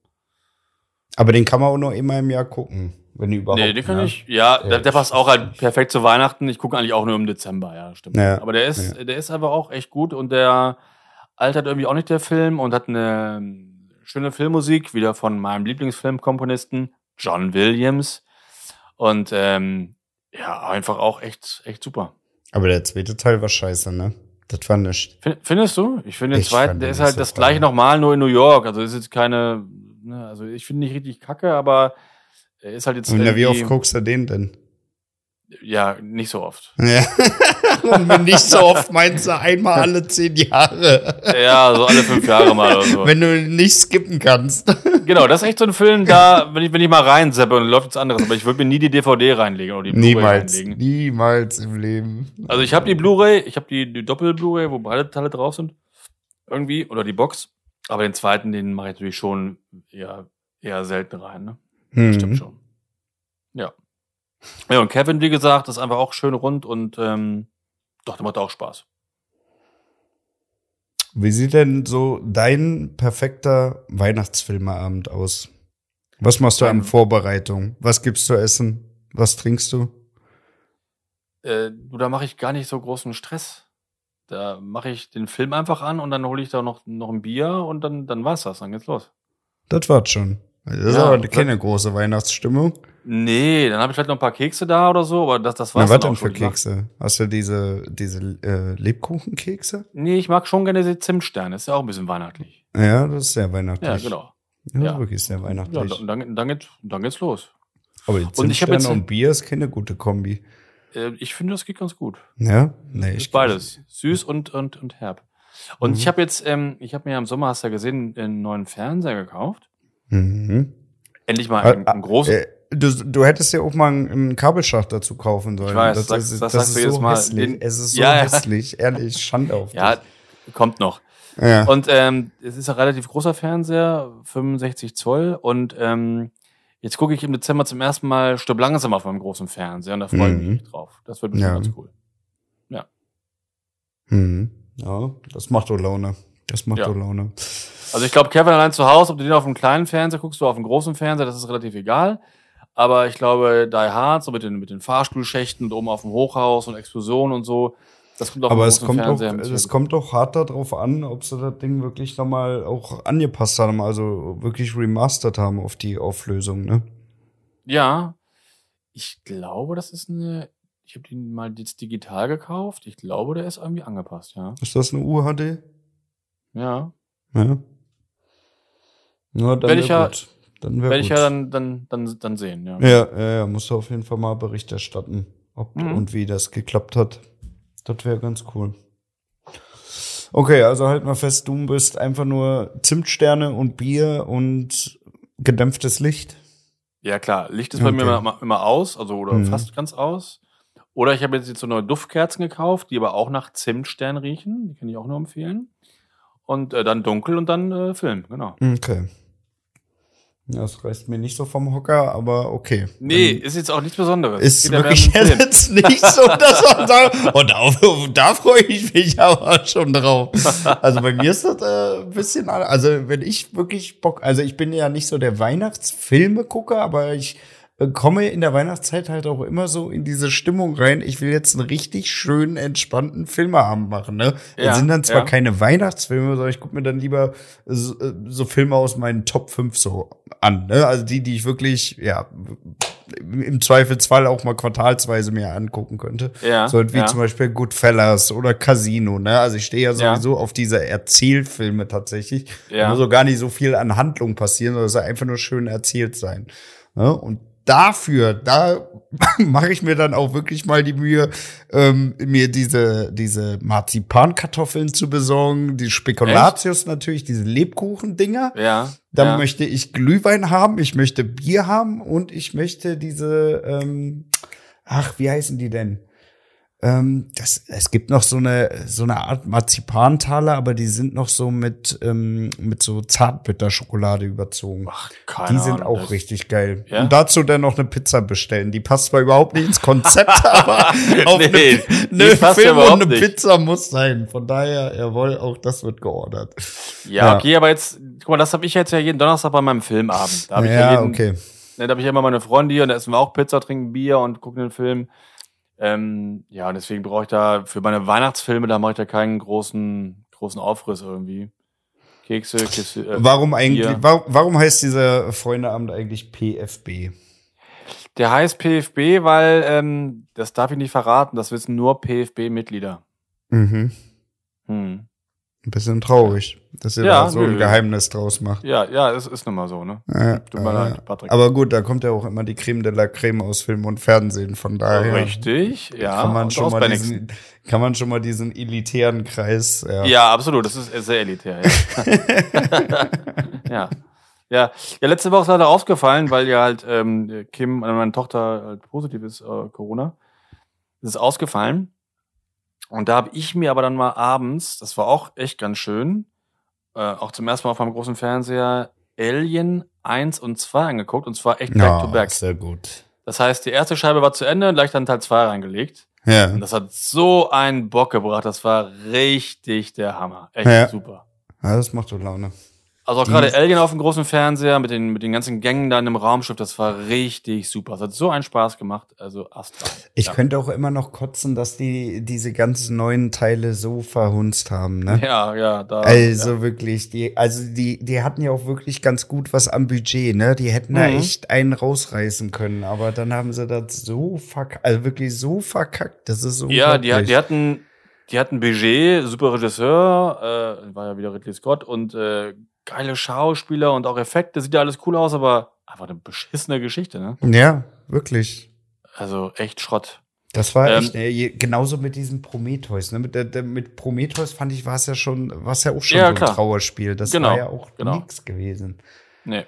Aber den kann man auch nur immer im Jahr gucken, wenn überhaupt. nee, den kann ne? ich. Ja, Ja, der, der passt auch halt perfekt zu Weihnachten. Ich gucke eigentlich auch nur im Dezember, ja, stimmt. Ja, Aber der ist, der ist einfach auch echt gut und der altert irgendwie auch nicht der Film und hat eine schöne Filmmusik, wieder von meinem Lieblingsfilmkomponisten John Williams. Und ähm, ja, einfach auch echt, echt super. Aber der zweite Teil war scheiße, ne? Das war nicht. Fin- Findest du? Ich finde den Ich zweiten, der ist halt so das gleiche nochmal, nur in New York. Also ist jetzt keine, ne, also ich finde nicht richtig kacke, aber er ist halt jetzt Und wie oft guckst du den denn? ja, nicht so oft. Ja. Und wenn nicht so oft meinst du einmal alle zehn Jahre. Ja, so alle fünf Jahre mal oder so. Wenn du nicht skippen kannst. Genau, das ist echt so ein Film, da, wenn ich, wenn ich mal reinseppe und läuft jetzt anderes, aber ich würde mir nie die DVD reinlegen oder die Blu-ray Niemals. reinlegen. Niemals im Leben. Also ich habe die Blu-ray, ich habe die, die Doppel-Blu-ray, wo beide Teile drauf sind. Irgendwie, oder die Box. Aber den zweiten, den mache ich natürlich schon eher, eher selten rein, ne? Mhm. Stimmt schon. Ja. Ja, und Kevin, wie gesagt, ist einfach auch schön rund und ähm, doch, der macht auch Spaß. Wie sieht denn so dein perfekter Weihnachtsfilmeabend aus? Was machst du an Mein- Vorbereitung? Was gibst du essen? Was trinkst du? Äh, da mache ich gar nicht so großen Stress. Da mache ich den Film einfach an und dann hole ich da noch, noch ein Bier und dann, dann war's das, dann geht's los. Das war's schon. Das ist Ja, aber das- keine große Weihnachtsstimmung. Nee, dann habe ich vielleicht noch ein paar Kekse da oder so, aber das, das Na, war's was dann denn für. Ich mach- Kekse? Hast du diese, diese äh, Lebkuchenkekse? Nee, ich mag schon gerne diese Zimtsterne, ist ja auch ein bisschen weihnachtlich. Ja, das ist sehr weihnachtlich. Ja, genau. Ja, Ja. wirklich sehr Ja, weihnachtlich. und dann, dann, geht, dann geht's los. aber die und ich Zimtsterne jetzt- und Bier ist keine gute Kombi. Äh, ich finde, das geht ganz gut. Ja? Nee, Ist beides. Süß und, und, und herb. Und Mhm. ich habe jetzt, ähm, ich habe mir im Sommer, hast du ja gesehen, einen neuen Fernseher gekauft. Mhm. Endlich mal Ah, einen, einen großen. Äh, du, du hättest ja auch mal einen, Kabelschacht dazu kaufen sollen. Ich weiß, das, sag- ist, das das sagst ist du jedes so Mal. hässlich. Den- es ist so Ja, ja. hässlich. Ehrlich, Schande auf ja, kommt noch. dich. Ja. Und ähm, es ist ein relativ großer Fernseher, 65 Zoll. Und ähm, jetzt gucke ich im Dezember zum ersten Mal Stück langsam auf meinem großen Fernseher und da freue ich Mhm. mich drauf. Das wird bestimmt Ja. ganz cool. Mhm. ja, das macht doch Laune. Das macht Ja. doch Laune. Also ich glaube, Kevin allein zu Hause, ob du den auf dem kleinen Fernseher guckst oder auf dem großen Fernseher, das ist relativ egal. Aber ich glaube, Die Hard, so mit den, mit den Fahrstuhlschächten und oben auf dem Hochhaus und Explosionen und so, das kommt auf Aber es kommt, auch, Fernseher mit es kommt doch hart darauf an, ob sie das Ding wirklich nochmal auch angepasst haben, also wirklich remastert haben auf die Auflösung, ne? Ja, ich glaube, das ist eine. Ich habe den mal jetzt digital gekauft. Ich glaube, der ist irgendwie angepasst, ja. Ist das eine UHD? Ja. Ja. Ja, dann Werd ich ja- gut. Dann Werde ich ja dann, dann, dann, dann sehen, ja. Ja, ja, ja, musst du auf jeden Fall mal Bericht erstatten, ob Mhm. und wie das geklappt hat. Das wäre ganz cool. Okay, also halt mal fest, du bist einfach nur Zimtsterne und Bier und gedämpftes Licht. Ja, klar. Licht ist bei mir Okay. immer, immer aus, also oder Mhm. fast ganz aus. Oder ich habe jetzt, jetzt so neue Duftkerzen gekauft, die aber auch nach Zimtstern riechen. Die kann ich auch nur empfehlen. Und äh, dann dunkel und dann äh, Film, genau. Okay. Das reißt mir nicht so vom Hocker, aber okay. Nee, ist jetzt auch nichts Besonderes. Ist ja wirklich jetzt nicht so, dass man sagt, und da, da freue ich mich aber schon drauf. Also bei mir ist das äh, ein bisschen, also wenn ich wirklich Bock, also ich bin ja nicht so der Weihnachtsfilme-Gucker, aber ich komme in der Weihnachtszeit halt auch immer so in diese Stimmung rein. Ich will jetzt einen richtig schönen, entspannten Filmeabend machen. Ne? Ja, das sind dann zwar ja. keine Weihnachtsfilme, sondern ich gucke mir dann lieber so, äh, so Filme aus meinen Top 5 so an. Ne? Also die, die ich wirklich, ja, im Zweifelsfall auch mal quartalsweise mir angucken könnte. Ja, So wie ja. zum Beispiel Goodfellas oder Casino, ne? Also ich stehe ja Ja. sowieso auf diese Erzählfilme tatsächlich. Ja. Da muss so gar nicht so viel an Handlung passieren, sondern es soll einfach nur schön erzählt sein. Ja, und dafür, da mache ich mir dann auch wirklich mal die Mühe, ähm, mir diese, diese Marzipankartoffeln zu besorgen, die Spekulatius natürlich, diese Lebkuchendinger. Ja. Dann ja. möchte ich Glühwein haben, ich möchte Bier haben und ich möchte diese, ähm, ach, wie heißen die denn? Ähm, das, es gibt noch so eine, so eine Art Marzipantaler, aber die sind noch so mit, ähm, mit so Zartbitterschokolade überzogen. Ach, keine die sind Ahnung, auch richtig geil. Ja? Und dazu dann noch eine Pizza bestellen. Die passt zwar überhaupt nicht ins Konzept, aber auf Nee, eine, eine Film und eine nicht. Pizza muss sein. Von daher, jawohl, auch das wird geordert. Ja, Ja. okay, aber jetzt, guck mal, das habe ich jetzt ja jeden Donnerstag bei meinem Filmabend. Da habe ich ja, ja, jeden, okay. Ne, da habe ich immer meine Freunde hier und da essen wir auch Pizza, trinken Bier und gucken den Film. Ähm, ja, und deswegen brauche ich da für meine Weihnachtsfilme, da mache ich da keinen großen, großen Aufriss irgendwie. Kekse, Kekse. Äh, Warum eigentlich, warum, warum heißt dieser Freundeabend eigentlich PFB? Der heißt PFB, weil, ähm, das darf ich nicht verraten, das wissen nur PFB-Mitglieder. Mhm. Hm. Ein bisschen traurig, dass ihr Ja, da so nö. ein Geheimnis draus macht. Ja, ja, es ist nun mal so, ne? Ja, Tut mir leid, Patrick. aber gut, da kommt ja auch immer die Creme de la Creme aus Film und Fernsehen, von daher. Richtig, ja. kann man schon mal diesen, kann man schon mal diesen elitären Kreis, ja. Ja, absolut. Das ist sehr elitär. Ja. ja. Ja. ja, letzte Woche ist leider ausgefallen, weil ja halt ähm, Kim, äh, meine Tochter, halt positiv ist, äh, Corona. Das ist ausgefallen. Und da habe ich mir aber dann mal abends, das war auch echt ganz schön, äh, auch zum ersten Mal auf meinem großen Fernseher Alien 1 und 2 angeguckt. Und zwar echt back to back. sehr gut. Das heißt, die erste Scheibe war zu Ende und gleich dann Teil 2 reingelegt. Ja. Und das hat so einen Bock gebracht. Das war richtig der Hammer. Echt Ja. super. ja, das macht doch Laune. Also auch gerade Alien auf dem großen Fernseher mit den, mit den ganzen Gängen da in dem Raumschiff, das war richtig super. Es hat so einen Spaß gemacht. Also astral. Ich ja. könnte auch immer noch kotzen, dass die diese ganzen neuen Teile so verhunzt haben, ne? Ja, ja, da. Also ja. wirklich, die, also die, die hatten ja auch wirklich ganz gut was am Budget, ne? Die hätten da Mhm. echt einen rausreißen können, aber dann haben sie das so verkackt, also wirklich so verkackt, das ist so ja, die, die hatten, die hatten Budget, super Regisseur, äh, war ja wieder Ridley Scott und äh, geile Schauspieler und auch Effekte, sieht ja alles cool aus, aber einfach eine beschissene Geschichte, ne? Ja, wirklich. Also echt Schrott. Das war Ähm, echt, äh, je- genauso mit diesem Prometheus, ne? Mit, der, mit Prometheus fand ich, war es ja schon, war es ja auch schon Ja, so ein klar. Trauerspiel. Das Genau, war ja auch genau. nix gewesen. Nee.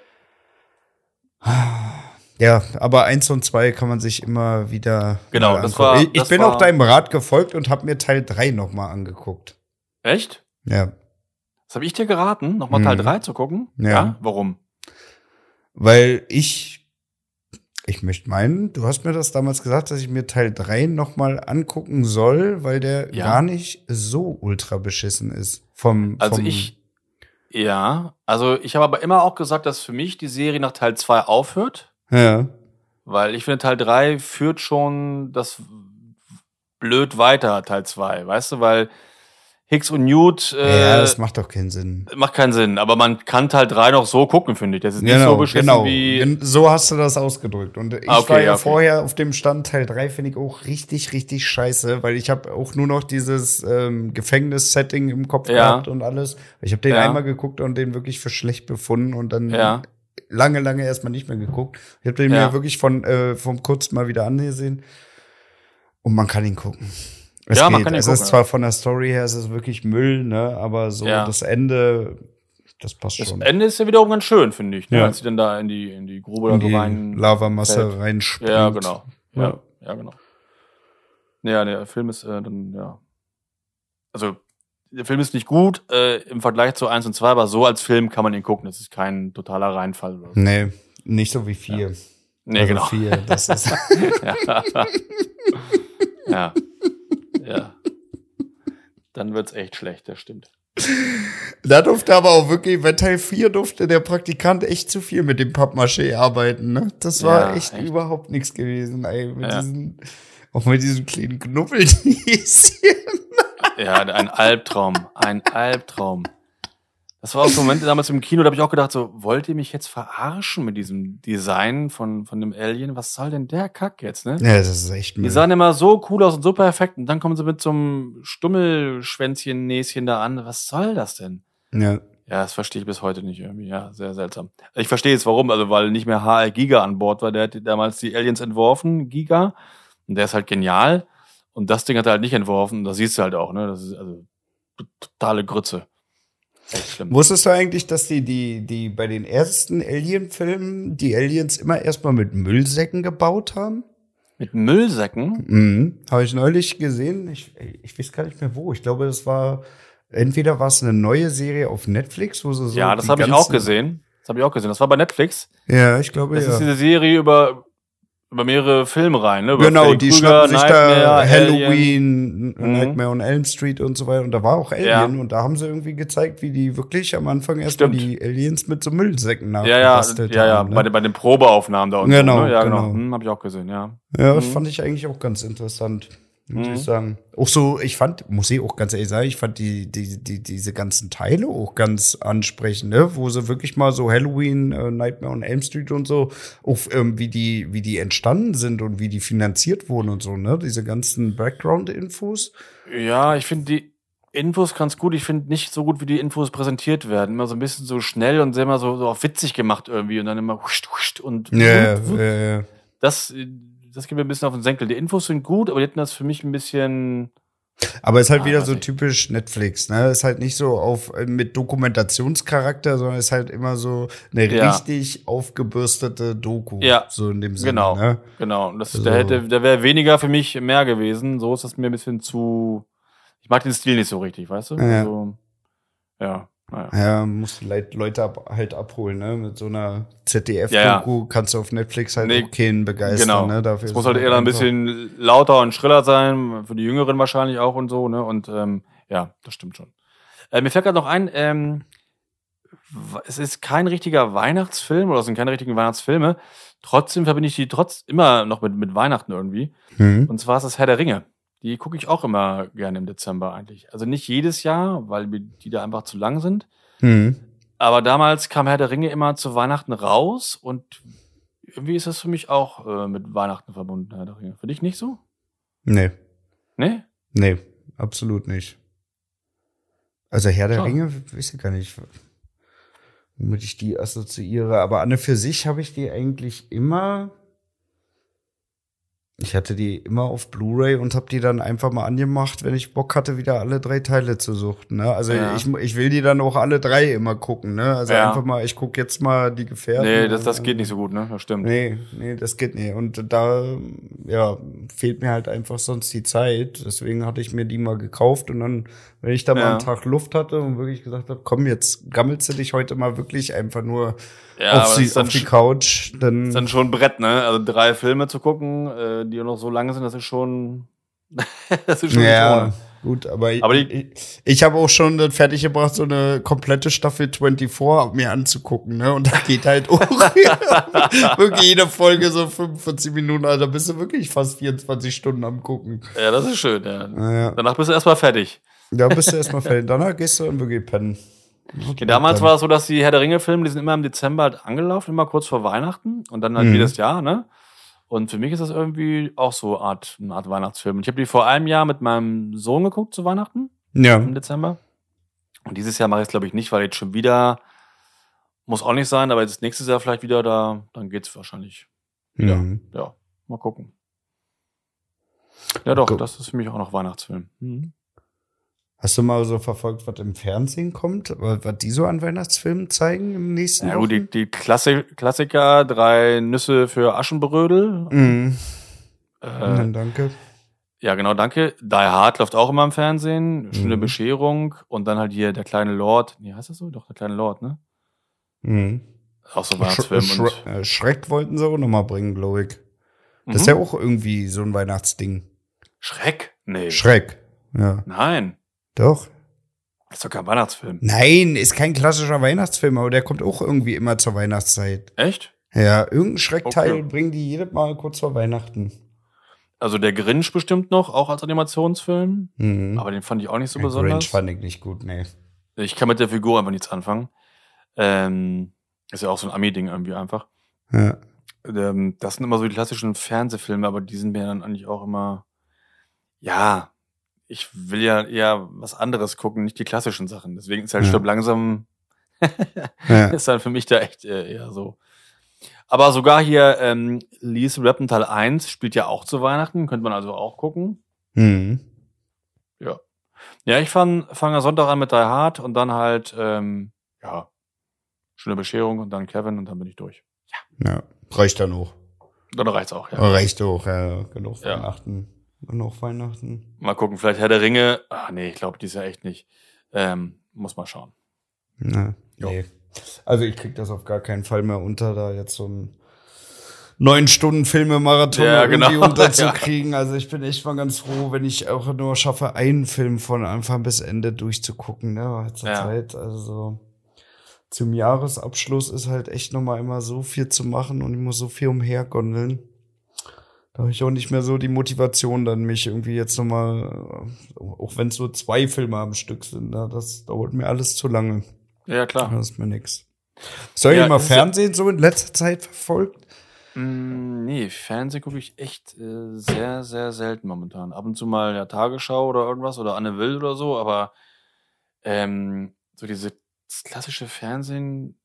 Ja, aber eins und zwei kann man sich immer wieder. Genau, das war- Ich, ich das bin war- auch deinem Rat gefolgt und habe mir Teil drei noch mal angeguckt. Echt? Ja, Das habe ich dir geraten, nochmal Teil Mhm. 3 zu gucken. Ja. Warum? weil ich, ich möchte meinen, du hast mir das damals gesagt, dass ich mir Teil drei noch mal angucken soll, weil der Ja. gar nicht so ultra beschissen ist. Vom, Also vom, ich, ja, also ich habe aber immer auch gesagt, dass für mich die Serie nach Teil 2 aufhört, Ja, weil ich finde, Teil 3 führt schon das blöd weiter, Teil 2, weißt du, weil Hicks und Newt äh, ja, das macht doch keinen Sinn. macht keinen Sinn, aber man kann Teil 3 noch so gucken, finde ich. Das ist nicht so beschissen wie. Gen- So hast du das ausgedrückt. Und ich Ah, okay, war ja okay. vorher auf dem Stand Teil 3, finde ich auch richtig, richtig scheiße, weil ich habe auch nur noch dieses ähm, Gefängnis-Setting im Kopf Ja. gehabt und alles. Ich habe den Ja. einmal geguckt und den wirklich für schlecht befunden und dann Ja. lange, lange erstmal nicht mehr geguckt. Ich habe den Ja. mir wirklich von äh, vom kurz mal wieder angesehen. Und man kann ihn gucken. Es Ja, man geht. kann ihn es gucken, ist zwar von der Story her, es ist wirklich Müll, ne, aber so Ja. das Ende, das passt Das schon. Ende ist ja wiederum ganz schön, finde ich, ne? Ja. als sie dann da in die, in die Grube in da so rein. Lavamasse reinspringt. Ja, genau. Ja, Ja. ja, genau. Ja, der Film ist äh, dann, ja. Also, der Film ist nicht gut äh, im Vergleich zu 1 und 2, aber so als Film kann man ihn gucken. Das ist kein totaler Reinfall. Oder so. Nee, nicht so wie vier. Nee, also genau. vier, das ist. ja. ja. Ja. Dann wird's echt schlecht, das stimmt. da durfte aber auch wirklich, bei Teil 4 durfte der Praktikant echt zu viel mit dem Pappmaché arbeiten, ne? Das war Ja, echt, echt. überhaupt nichts gewesen, ey. Mit Ja. diesen, auch mit diesem kleinen Knuffeltieschen. Ja, ein Albtraum. Ein Albtraum. Das war auch so Momente damals im Kino, da habe ich auch gedacht, so, wollt ihr mich jetzt verarschen mit diesem Design von, von dem Alien? Was soll denn der Kack jetzt, ne? Ja, das ist echt Die Müll. sahen immer so cool aus und so perfekt und dann kommen sie mit so einem Stummelschwänzchen-Näschen da an. Was soll das denn? Ja. Ja, das verstehe ich bis heute nicht irgendwie. Ja, sehr seltsam. Ich verstehe jetzt warum, also weil nicht mehr HR Giga an Bord war. Der hat damals die Aliens entworfen, Giga. Und der ist halt genial. Und das Ding hat er halt nicht entworfen. Das siehst du halt auch, ne? Das ist also totale Grütze. Echt schlimm. Wusstest du eigentlich, dass die, die, die bei den ersten Alien-Filmen die Aliens immer erstmal mit Müllsäcken gebaut haben? Mit Müllsäcken? Mhm. Habe ich neulich gesehen. Ich, ich weiß gar nicht mehr wo. Ich glaube, das war entweder war es eine neue Serie auf Netflix, wo sie so. Ja, das habe ich auch gesehen. Das habe ich auch gesehen. Das war bei Netflix. Ja, ich glaube das ja. Das ist diese Serie über über mehrere Filme rein, ne? Über genau, Freddy die Krüger, schnappen sich da Halloween, mhm. Nightmare on Elm Street und so weiter. Und da war auch Alien ja. und da haben sie irgendwie gezeigt, wie die wirklich am Anfang erstmal die Aliens mit so Müllsäcken nachgebastelt ja, ja, haben. Ja, ja, ne? bei, den, bei den Probeaufnahmen da und genau, so, ne? Ja, genau. genau. Hm, hab ich auch gesehen, ja. Ja, mhm. fand ich eigentlich auch ganz interessant muss mhm. ich sagen. Auch so, ich fand, muss ich auch ganz ehrlich sagen, ich fand die, die, die, diese ganzen Teile auch ganz ansprechend, ne? Wo sie wirklich mal so Halloween, äh, Nightmare on Elm Street und so, auch ähm, wie die, wie die entstanden sind und wie die finanziert wurden und so, ne? Diese ganzen Background-Infos. Ja, ich finde die Infos ganz gut. Ich finde nicht so gut, wie die Infos präsentiert werden. Immer so ein bisschen so schnell und sehr mal so, so auf witzig gemacht irgendwie und dann immer huscht, huscht und. Ja, ja, ja. Das, das geht mir ein bisschen auf den Senkel. Die Infos sind gut, aber die hätten das für mich ein bisschen. Aber ist halt ah, wieder so typisch Netflix, ne? Ist halt nicht so auf mit Dokumentationscharakter, sondern ist halt immer so eine ja. richtig aufgebürstete Doku. Ja. So in dem Sinne. Genau. Ne? Genau. Das, also. Da hätte, da wäre weniger für mich mehr gewesen. So ist das mir ein bisschen zu. Ich mag den Stil nicht so richtig, weißt du? Ja. Also, ja. Naja. Ja, musst Leute ab, halt abholen, ne? Mit so einer ZDF-Doku ja, kannst du auf Netflix halt nee, auch keinen begeistern, genau. ne? Dafür es muss halt eher ein bisschen lauter und schriller sein, für die Jüngeren wahrscheinlich auch und so, ne? Und ähm, ja, das stimmt schon. Äh, mir fällt gerade noch ein, ähm, es ist kein richtiger Weihnachtsfilm oder es sind keine richtigen Weihnachtsfilme. Trotzdem verbinde ich die trotz immer noch mit, mit Weihnachten irgendwie. Mhm. Und zwar ist das Herr der Ringe. Die gucke ich auch immer gerne im Dezember eigentlich. Also nicht jedes Jahr, weil die da einfach zu lang sind. Mhm. Aber damals kam Herr der Ringe immer zu Weihnachten raus und irgendwie ist das für mich auch äh, mit Weihnachten verbunden, Herr der Ringe. Für dich nicht so? Nee. Nee? Nee, absolut nicht. Also Herr der Schon. Ringe, weiß ich gar nicht, womit ich die assoziiere. Aber an und für sich habe ich die eigentlich immer ich hatte die immer auf Blu-ray und habe die dann einfach mal angemacht, wenn ich Bock hatte, wieder alle drei Teile zu suchten. Ne? Also ja. ich, ich will die dann auch alle drei immer gucken. Ne? Also ja. einfach mal, ich guck jetzt mal die Gefährten. Nee, das, das geht nicht so gut, ne? Das stimmt. Nee, nee, das geht nicht. Und da ja, fehlt mir halt einfach sonst die Zeit. Deswegen hatte ich mir die mal gekauft und dann, wenn ich da mal einen Tag Luft hatte und wirklich gesagt habe, komm, jetzt gammelst du dich heute mal wirklich einfach nur ja, auf, die, auf die Couch. Dann ist dann schon ein Brett, ne? Also drei Filme zu gucken, äh, die noch so lange sind, das ist schon. das ist schon ja, gut, aber, aber ich, ich, ich habe auch schon fertig gebracht, so eine komplette Staffel 24 mir anzugucken, ne? Und da geht halt auch wirklich jede Folge so 45 Minuten, also da bist du wirklich fast 24 Stunden am gucken. Ja, das ist schön, ja. ja. Danach bist du erstmal fertig. Ja, bist du erstmal fertig. Danach gehst du dann wirklich pennen. Okay, damals war es so, dass die Herr der Ringe-Filme, die sind immer im Dezember halt angelaufen, immer kurz vor Weihnachten und dann halt mhm. jedes Jahr, ne? Und für mich ist das irgendwie auch so eine Art, eine Art Weihnachtsfilm. Ich habe die vor einem Jahr mit meinem Sohn geguckt zu Weihnachten. Ja. Im Dezember. Und dieses Jahr mache ich es, glaube ich, nicht, weil jetzt schon wieder, muss auch nicht sein, aber jetzt nächstes Jahr vielleicht wieder da, dann geht's wahrscheinlich wieder. Mhm. Ja, mal gucken. Ja, doch, das ist für mich auch noch Weihnachtsfilm. Mhm. Hast du mal so verfolgt, was im Fernsehen kommt? Was die so an Weihnachtsfilmen zeigen im nächsten Jahr? Ja, die, die Klassik Klassiker, drei Nüsse für Aschenbrödel. Mhm. Äh, danke. Ja, genau, danke. Die Hard läuft auch immer im Fernsehen. Schöne mhm. Bescherung. Und dann halt hier der kleine Lord. Nee, heißt das so? Doch, der kleine Lord, ne? Mhm. Auch so ein Weihnachtsfilm. Sch Sch äh, Schreck wollten sie auch nochmal bringen, glaube ich. Das mhm. ist ja auch irgendwie so ein Weihnachtsding. Schreck? Nee. Schreck, ja. Nein. Doch. Das ist doch kein Weihnachtsfilm. Nein, ist kein klassischer Weihnachtsfilm, aber der kommt auch irgendwie immer zur Weihnachtszeit. Echt? Ja, irgendein Schreckteil okay. bringen die jedes Mal kurz vor Weihnachten. Also der Grinch bestimmt noch, auch als Animationsfilm. Mhm. Aber den fand ich auch nicht so der besonders. Grinch fand ich nicht gut, nee. Ich kann mit der Figur einfach nichts anfangen. Ähm, ist ja auch so ein Ami-Ding irgendwie einfach. Ja. Ähm, das sind immer so die klassischen Fernsehfilme, aber die sind mir dann eigentlich auch immer, ja, ich will ja eher was anderes gucken, nicht die klassischen Sachen. Deswegen ist halt ja. Stopp langsam Ja. ist dann für mich da echt äh, eher so. Aber sogar hier ähm, Lies Reppental 1 spielt ja auch zu Weihnachten, könnte man also auch gucken. Mhm. Ja. Ja, ich fange fang Sonntag an mit Die Hard und dann halt, ähm, ja, schöne Bescherung und dann Kevin und dann bin ich durch. Ja, reicht dann auch. Dann reicht's auch, ja. Reicht auch, ja. Genug Ja. Weihnachten. Genug Weihnachten. Mal gucken, vielleicht Herr der Ringe. Ah, nee, ich glaube, die ist ja echt nicht. Ähm, muss mal schauen. Ne, nee. Also ich krieg das auf gar keinen Fall mehr unter, da jetzt so ein neun Stunden Filme-Marathon Ja, irgendwie genau. unterzukriegen. Also ich bin echt mal ganz froh, wenn ich auch nur schaffe, einen Film von Anfang bis Ende durchzugucken, ne, zur Ja. Zeit. Also zum Jahresabschluss ist halt echt noch mal immer so viel zu machen und ich muss so viel umhergondeln. Da habe ich auch nicht mehr so die Motivation, dann mich irgendwie jetzt noch mal, äh, auch wenn es nur zwei Filme am Stück sind, ne, das dauert mir alles zu lange. Ja, klar. Das ist mir nix. Soll Ja, ihr mal ja- Fernsehen so in letzter Zeit verfolgt? Mm, nee, Fernsehen gucke ich echt äh, sehr, sehr selten momentan. Ab und zu mal ja Tagesschau oder irgendwas oder Anne Will oder so, aber ähm, so diese klassische Fernsehen,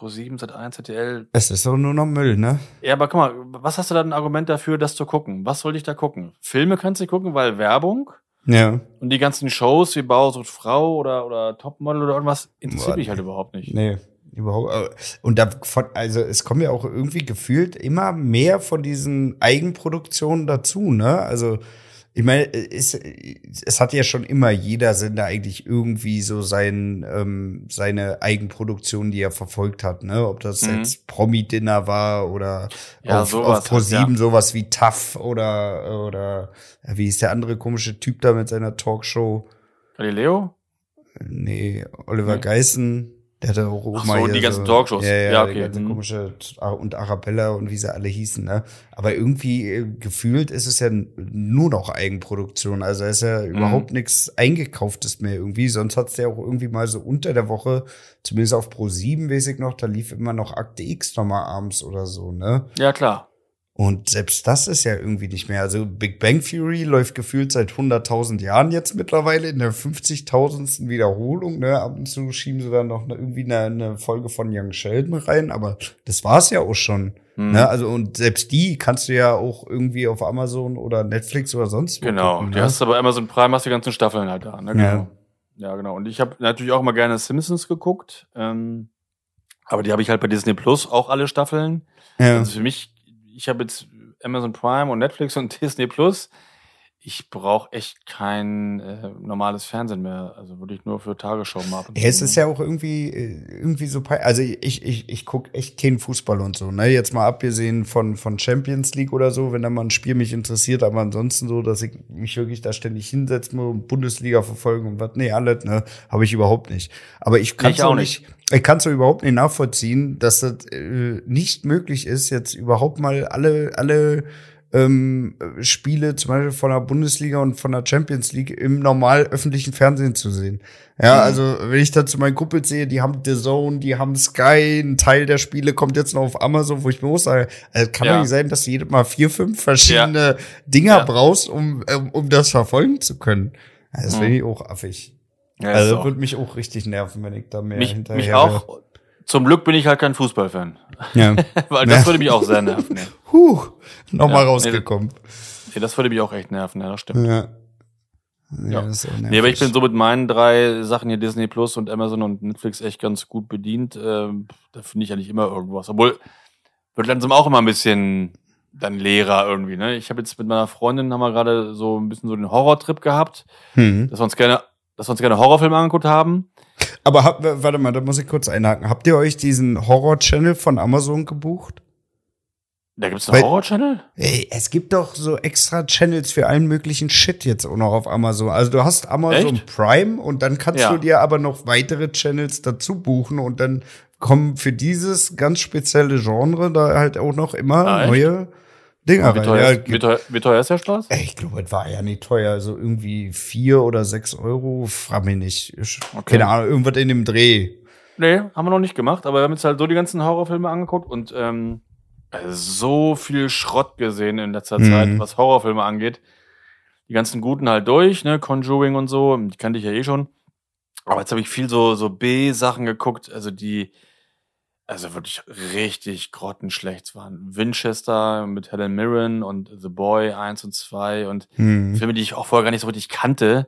Pro7, Sat1, RTL. Es ist doch nur noch Müll, ne? Ja, aber guck mal, was hast du da ein Argument dafür, das zu gucken? Was soll ich da gucken? Filme kannst du gucken, weil Werbung Ja. und die ganzen Shows wie Bauer sucht Frau oder, oder Topmodel oder irgendwas interessiert Boah, mich halt überhaupt nicht. Nee, überhaupt. äh, Und da von, also es kommen ja auch irgendwie gefühlt immer mehr von diesen Eigenproduktionen dazu, ne? Also ich meine, es, es hat ja schon immer jeder Sender eigentlich irgendwie so sein, ähm, seine Eigenproduktion, die er verfolgt hat, ne? Ob das Mhm. jetzt Promi-Dinner war oder Ja, auf, sowas auf Pro7 halt, sowas wie Tough oder, oder ja, wie ist der andere komische Typ da mit seiner Talkshow? Galileo? Nee, Oliver Nee. Geißen, der hatte auch Ach so, hier die ganzen Talkshows. Ja, ja, Ja, die okay. ganze Mhm. komische und Arabella und wie sie alle hießen, ne? Aber irgendwie äh, gefühlt ist es ja nur noch Eigenproduktion. Also es ist ja Mhm. überhaupt nichts eingekauftes mehr irgendwie. Sonst hat's ja auch irgendwie mal so unter der Woche, zumindest auf Pro 7 weiß ich noch, da lief immer noch Akte X nochmal abends oder so, ne? Ja, klar. Und selbst das ist ja irgendwie nicht mehr. Also Big Bang Theory läuft gefühlt seit 100.000 Jahren jetzt mittlerweile in der 50.000. Wiederholung. Ne? Ab und zu schieben sie dann noch eine, irgendwie eine, eine Folge von Young Sheldon rein, aber das war's ja auch schon. Mhm. Ne? Also und selbst die kannst du ja auch irgendwie auf Amazon oder Netflix oder sonst wo Genau. gucken, Die ne? hast du bei Amazon Prime, hast die ganzen Staffeln halt da. Ne? Ja. Genau. Ja, genau. Und ich habe natürlich auch mal gerne Simpsons geguckt. Ähm, aber die habe ich halt bei Disney Plus auch alle Staffeln. Ja. Also für mich, ich habe jetzt Amazon Prime und Netflix und Disney Plus. Ich brauche echt kein äh, normales Fernsehen mehr. Also wirklich nur für Tagesschau mal. ab und Ja, es ist ja auch irgendwie, äh, irgendwie so, also ich, ich, ich guck echt keinen Fußball und so, ne? Jetzt mal abgesehen von, von Champions League oder so, wenn da mal ein Spiel mich interessiert, aber ansonsten so, dass ich mich wirklich da ständig hinsetze und Bundesliga verfolgen und was, nee, alles, ne? Habe ich überhaupt nicht. Aber ich kann Ich auch auch nicht, ich kann es überhaupt nicht nachvollziehen, dass das äh, nicht möglich ist, jetzt überhaupt mal alle, alle ähm, Spiele zum Beispiel von der Bundesliga und von der Champions League im normal öffentlichen Fernsehen zu sehen. Ja, Mhm. also wenn ich da zu meinen Kumpels sehe, die haben The Zone, die haben Sky, ein Teil der Spiele kommt jetzt noch auf Amazon, wo ich mir auch sage, also kann Ja. doch nicht sein, dass du jedes Mal vier, fünf verschiedene Dinger Ja. brauchst, um, um, um das verfolgen zu können. Das Mhm. finde ich auch affig. Ja, also auch. würde mich auch richtig nerven, wenn ich da mehr mich, hinterher mich auch. Zum Glück bin ich halt kein Fußballfan. Ja. Weil das Ja. würde mich auch sehr nerven. Ja. Huh, nochmal Ja, rausgekommen. Nee, das würde mich auch echt nerven, ja, das stimmt. Ja. Ja. das ist auch Nee, aber ich bin so mit meinen drei Sachen hier Disney Plus und Amazon und Netflix echt ganz gut bedient. Ähm, da finde ich ja nicht immer irgendwas. Obwohl, wird langsam auch immer ein bisschen dann leerer irgendwie, ne? Ich habe jetzt mit meiner Freundin haben wir gerade so ein bisschen so den Horrortrip gehabt, Hm. dass wir uns gerne, dass wir uns gerne Horrorfilme angeguckt haben. Aber hab, warte mal, da muss ich kurz einhaken. Habt ihr euch diesen Horror-Channel von Amazon gebucht? Da gibt's einen Weil- Horror-Channel? Ey, es gibt doch so extra Channels für allen möglichen Shit jetzt auch noch auf Amazon. Also du hast Amazon Echt? Prime und dann kannst Ja. du dir aber noch weitere Channels dazu buchen und dann kommen für dieses ganz spezielle Genre da halt auch noch immer Ah, echt? Dinger Wie rein. teuer, Ja, ist, wie, teuer, wie teuer ist der Spaß? Ich glaube, es war ja nicht teuer. Also irgendwie vier oder sechs Euro. Frag mich nicht. Ich, Okay. Keine Ahnung, irgendwas in dem Dreh. Nee, haben wir noch nicht gemacht, aber wir haben jetzt halt so die ganzen Horrorfilme angeguckt und ähm, so viel Schrott gesehen in letzter Mhm. Zeit, was Horrorfilme angeht. Die ganzen guten halt durch, ne, Conjuring und so, die kannte ich ja eh schon. Aber jetzt habe ich viel so, so B-Sachen geguckt, also die, also wirklich richtig grottenschlecht waren. Winchester mit Helen Mirren und The Boy 1 und 2 und Hm. Filme, die ich auch vorher gar nicht so richtig kannte.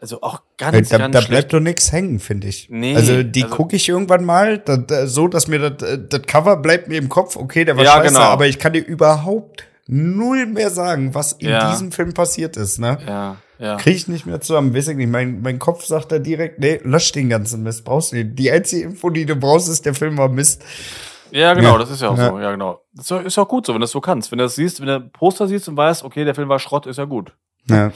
Also auch ganz, Da, ganz da schlecht. bleibt doch nichts hängen, finde ich. Nee, also die also- gucke ich irgendwann mal, da, da, so dass mir das, äh, das Cover bleibt mir im Kopf. Okay, der war Ja, scheiße, genau. aber ich kann dir überhaupt null mehr sagen, was in Ja. diesem Film passiert ist. Ne? Ja, ja. Kriege ich nicht mehr zusammen. Weiß ich nicht. Mein, mein Kopf sagt da direkt, nee, lösch den ganzen Mist. Brauchst du nicht. Die einzige Info, die du brauchst, ist, der Film war Mist. Ja, genau, Ja. das ist ja auch Ja. so. Ja, genau. Das ist ja- auch gut so, wenn du das so kannst. Wenn du das siehst, wenn du Poster siehst und weißt, okay, der Film war Schrott, ist ja gut. Ja.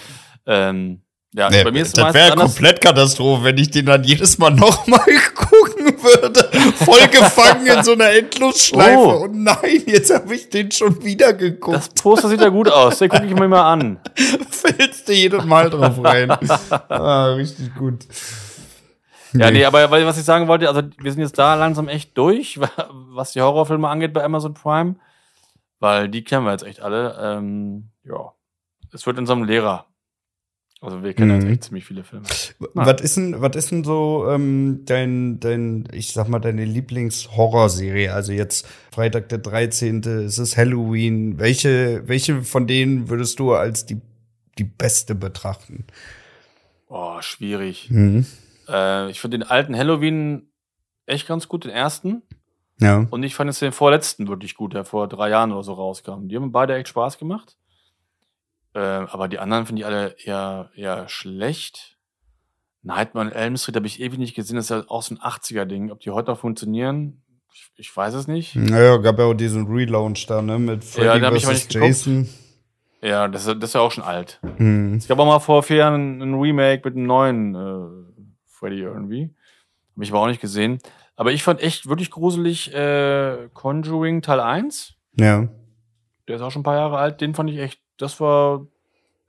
Ähm, ja, Nee, bei mir ist das wäre komplett Katastrophe, wenn ich den dann jedes Mal nochmal gucken würde. Voll gefangen in so einer Endlosschleife. Oh. Und nein, jetzt habe ich den schon wieder geguckt. Das Poster sieht ja gut aus. Den gucke ich mir mal an. fällst du jedes Mal drauf rein. ah, richtig gut. Ja, Nee. aber was ich sagen wollte, also wir sind jetzt da langsam echt durch, was die Horrorfilme angeht bei Amazon Prime. Weil die kennen wir jetzt echt alle. Ähm, ja. Es wird in so einem Lehrer. Also wir kennen Mhm. jetzt echt ziemlich viele Filme. Was ist denn, was ist denn so ähm, dein, dein, ich sag mal, deine Lieblingshorrorserie? Also jetzt Freitag der 13., es ist Halloween. Welche, welche von denen würdest du als die, die beste betrachten? Boah, schwierig. Mhm. Äh, ich finde den alten Halloween echt ganz gut, den ersten. Ja. Und ich fand jetzt den vorletzten wirklich gut, der vor drei Jahren oder so rauskam. Die haben beide echt Spaß gemacht. Äh, aber die anderen finde ich alle eher, eher schlecht. Nightmare on Elm Street habe ich ewig nicht gesehen. Das ist ja auch so ein 80er-Ding. Ob die heute noch funktionieren, ich, ich weiß es nicht. Naja, gab ja auch diesen Relaunch da, ne, mit Ja, Freddy aber vs. geguckt. Jason. Ja, das, ist- das ist ja auch schon alt. Mhm. Es gab auch mal vor vier Jahren ein Remake mit einem neuen äh, Freddy irgendwie. Habe ich aber auch nicht gesehen. Aber ich fand echt wirklich gruselig äh, Conjuring Teil 1. Ja. Der ist auch schon ein paar Jahre alt. Den fand ich echt, das war,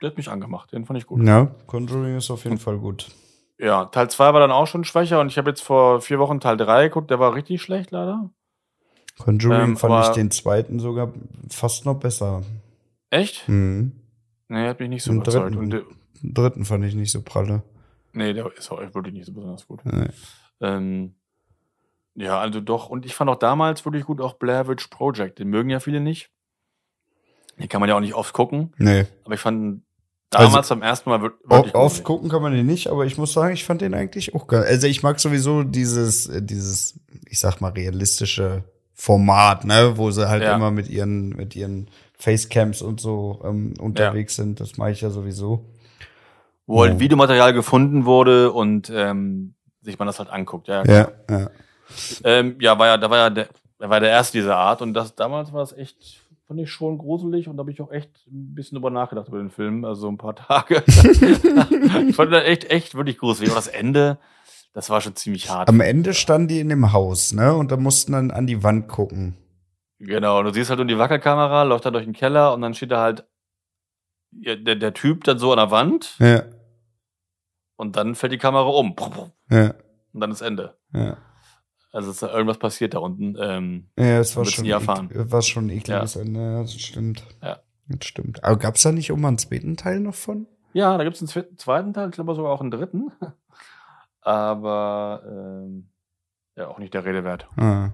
der hat mich angemacht. Den fand ich gut. Ja, Conjuring ist auf jeden Fall gut. Ja, Teil 2 war dann auch schon schwächer und ich habe jetzt vor vier Wochen Teil 3 geguckt. Der war richtig schlecht leider. Conjuring Ähm, fand ich den zweiten sogar fast noch besser. Echt? Mhm. Nee, hat mich nicht so Den überzeugt. dritten. Und, der- Den dritten fand ich nicht so pralle. nee, der ist auch wirklich nicht so besonders gut. Nee. Ähm, ja, also doch. Und ich fand auch damals wirklich gut auch Blair Witch Project. Den mögen ja viele nicht. Den kann man ja auch nicht oft gucken. Nee. Aber ich fand damals Also, beim ersten Mal wirklich oft gucken kann man den nicht, aber ich muss sagen, ich fand den eigentlich auch geil. Also ich mag sowieso dieses, äh, dieses, ich sag mal, realistische Format, ne, wo sie halt Ja. immer mit ihren, mit ihren Facecams und so ähm, unterwegs sind. Das mache ich ja sowieso. Wo halt Oh. Videomaterial gefunden wurde und ähm, sich man das halt anguckt. Ja, Ja, ja. Ähm, ja, war ja, da war ja der, er war der erste dieser Art und das damals war es echt, fand ich schon gruselig und da habe ich auch echt ein bisschen drüber nachgedacht über den Film, also so ein paar Tage. ich fand das echt, echt wirklich gruselig. Und das Ende, das war schon ziemlich hart. Am Ende standen die in dem Haus, ne, und da mussten dann an die Wand gucken. Genau, und du siehst halt nur die Wackelkamera, läuft da durch den Keller und dann steht da halt der, der Typ dann so an der Wand Ja, und dann fällt die Kamera um. ja, Und dann ist Ende. ja. Also ist da irgendwas passiert da unten. Ähm, Ja, es war schon, nie erfahren. war schon ein ekliges Ende, ja, das stimmt. Ja. Das stimmt. Aber gab's da nicht immer einen zweiten Teil noch von? Ja, da gibt es einen zwe- zweiten Teil, ich glaube sogar auch einen dritten. Aber ähm, ja, auch nicht der Rede wert. Ah.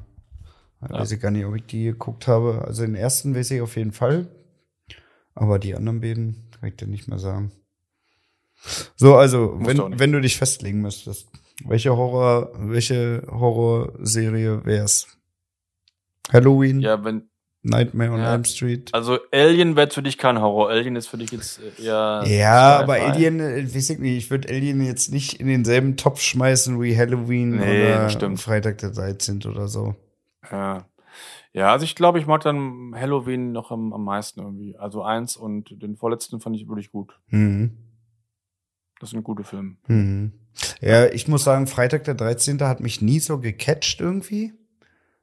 Ja. Weiß ich gar nicht, ob ich die geguckt habe. Also den ersten weiß ich auf jeden Fall. Aber die anderen beiden kann ich dir nicht mehr sagen. So, also, Musst du wenn, nicht. wenn du dich festlegen müsstest, welche Horror, welche Horrorserie wär's? Halloween, Ja, wenn, Nightmare on Ja. Elm Street. also Alien wäre für dich kein Horror. Alien ist für dich jetzt äh, eher. Ja, aber. Alien, äh, weiß ich nicht, ich würde Alien jetzt nicht in denselben Topf schmeißen wie Halloween Nee, oder stimmt. Freitag der 13. oder so. Ja. ja, also ich glaube, ich mag dann Halloween noch am, am meisten irgendwie. Also eins und den vorletzten fand ich wirklich gut. Mhm. Das sind gute Filme. Mhm. Ja, ich muss sagen, Freitag der 13. hat mich nie so gecatcht irgendwie.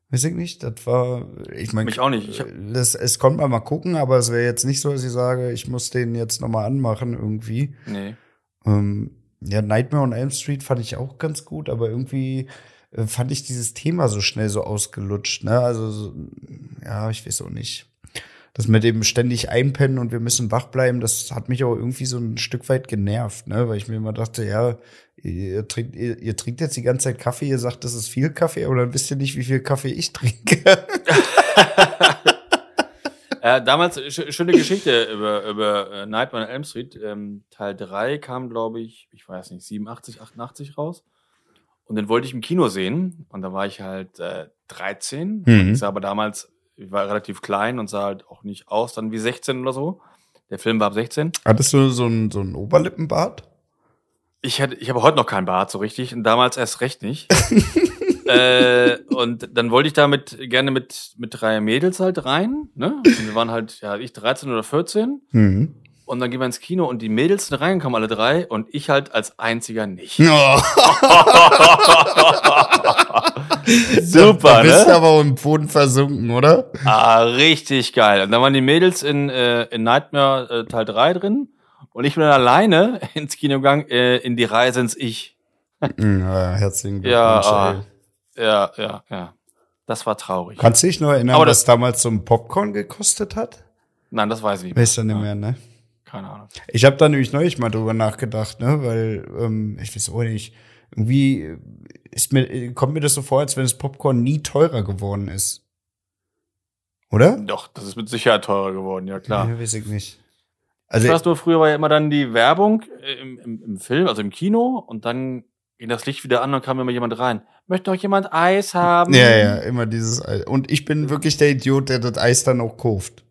Weiß ich nicht, das war, ich meine, Mich auch nicht. Ich das, es konnte man mal gucken, aber es wäre jetzt nicht so, dass ich sage, ich muss den jetzt nochmal anmachen irgendwie. Nee. Ähm, ja, Nightmare on Elm Street fand ich auch ganz gut, aber irgendwie äh, fand ich dieses Thema so schnell so ausgelutscht, ne? Also, so, ja, ich weiß auch nicht. Das mit dem ständig einpennen und wir müssen wach bleiben, das hat mich auch irgendwie so ein Stück weit genervt, ne? Weil ich mir immer dachte, ja, ihr trinkt, ihr, ihr trinkt jetzt die ganze Zeit Kaffee, ihr sagt, das ist viel Kaffee, aber dann wisst ihr nicht, wie viel Kaffee ich trinke. Äh, damals, sch schöne Geschichte über, über äh, Nightmare on Elm Street. Ähm, Teil 3 kam, glaube ich, ich weiß nicht, 87, 88 raus. Und den wollte ich im Kino sehen. Und da war ich halt äh, 13. Mhm. Ich sah aber damals, ich war relativ klein und sah halt auch nicht aus, dann wie 16 oder so. Der Film war ab 16. Hattest du so ein, so Oberlippenbart? Ich, hatte, ich habe heute noch keinen Bart so richtig und damals erst recht nicht. äh, und dann wollte ich damit gerne mit, mit drei Mädels halt rein. Ne? Und wir waren halt, ja, ich 13 oder 14. Mhm. Und dann gehen wir ins Kino und die Mädels sind reingekommen, alle drei, und ich halt als einziger nicht. Oh, Super, da bist du ne? aber auch im Boden versunken, oder? Ah, richtig geil. Und dann waren die Mädels in, äh, in Nightmare äh, Teil 3 drin und ich bin dann alleine ins Kino gegangen, äh, in die Reise ins Ich. Ja, herzlichen Ja, Glückwunsch. ah, ey. ja, ja, ja. Das war traurig. Kannst du dich noch erinnern, Aber was das- damals so ein Popcorn gekostet hat? Nein, das weiß ich nicht. Weißt du nicht mehr, ne? Keine Ahnung. Ich habe da nämlich neulich mal drüber nachgedacht, ne, weil ähm, ich weiß auch nicht, irgendwie ist mir kommt mir das so vor, als wenn das Popcorn nie teurer geworden ist. Oder? Doch, das ist mit Sicherheit teurer geworden, ja klar. Ja, weiß ich nicht. Ich Also weiß nur, früher war ja immer dann die Werbung äh, im, im, im Film, also im Kino, und dann ging das Licht wieder an und kam immer jemand rein. Möchte noch jemand Eis haben? ja, ja, immer dieses Ei. und ich bin wirklich der Idiot, der das Eis dann auch kauft.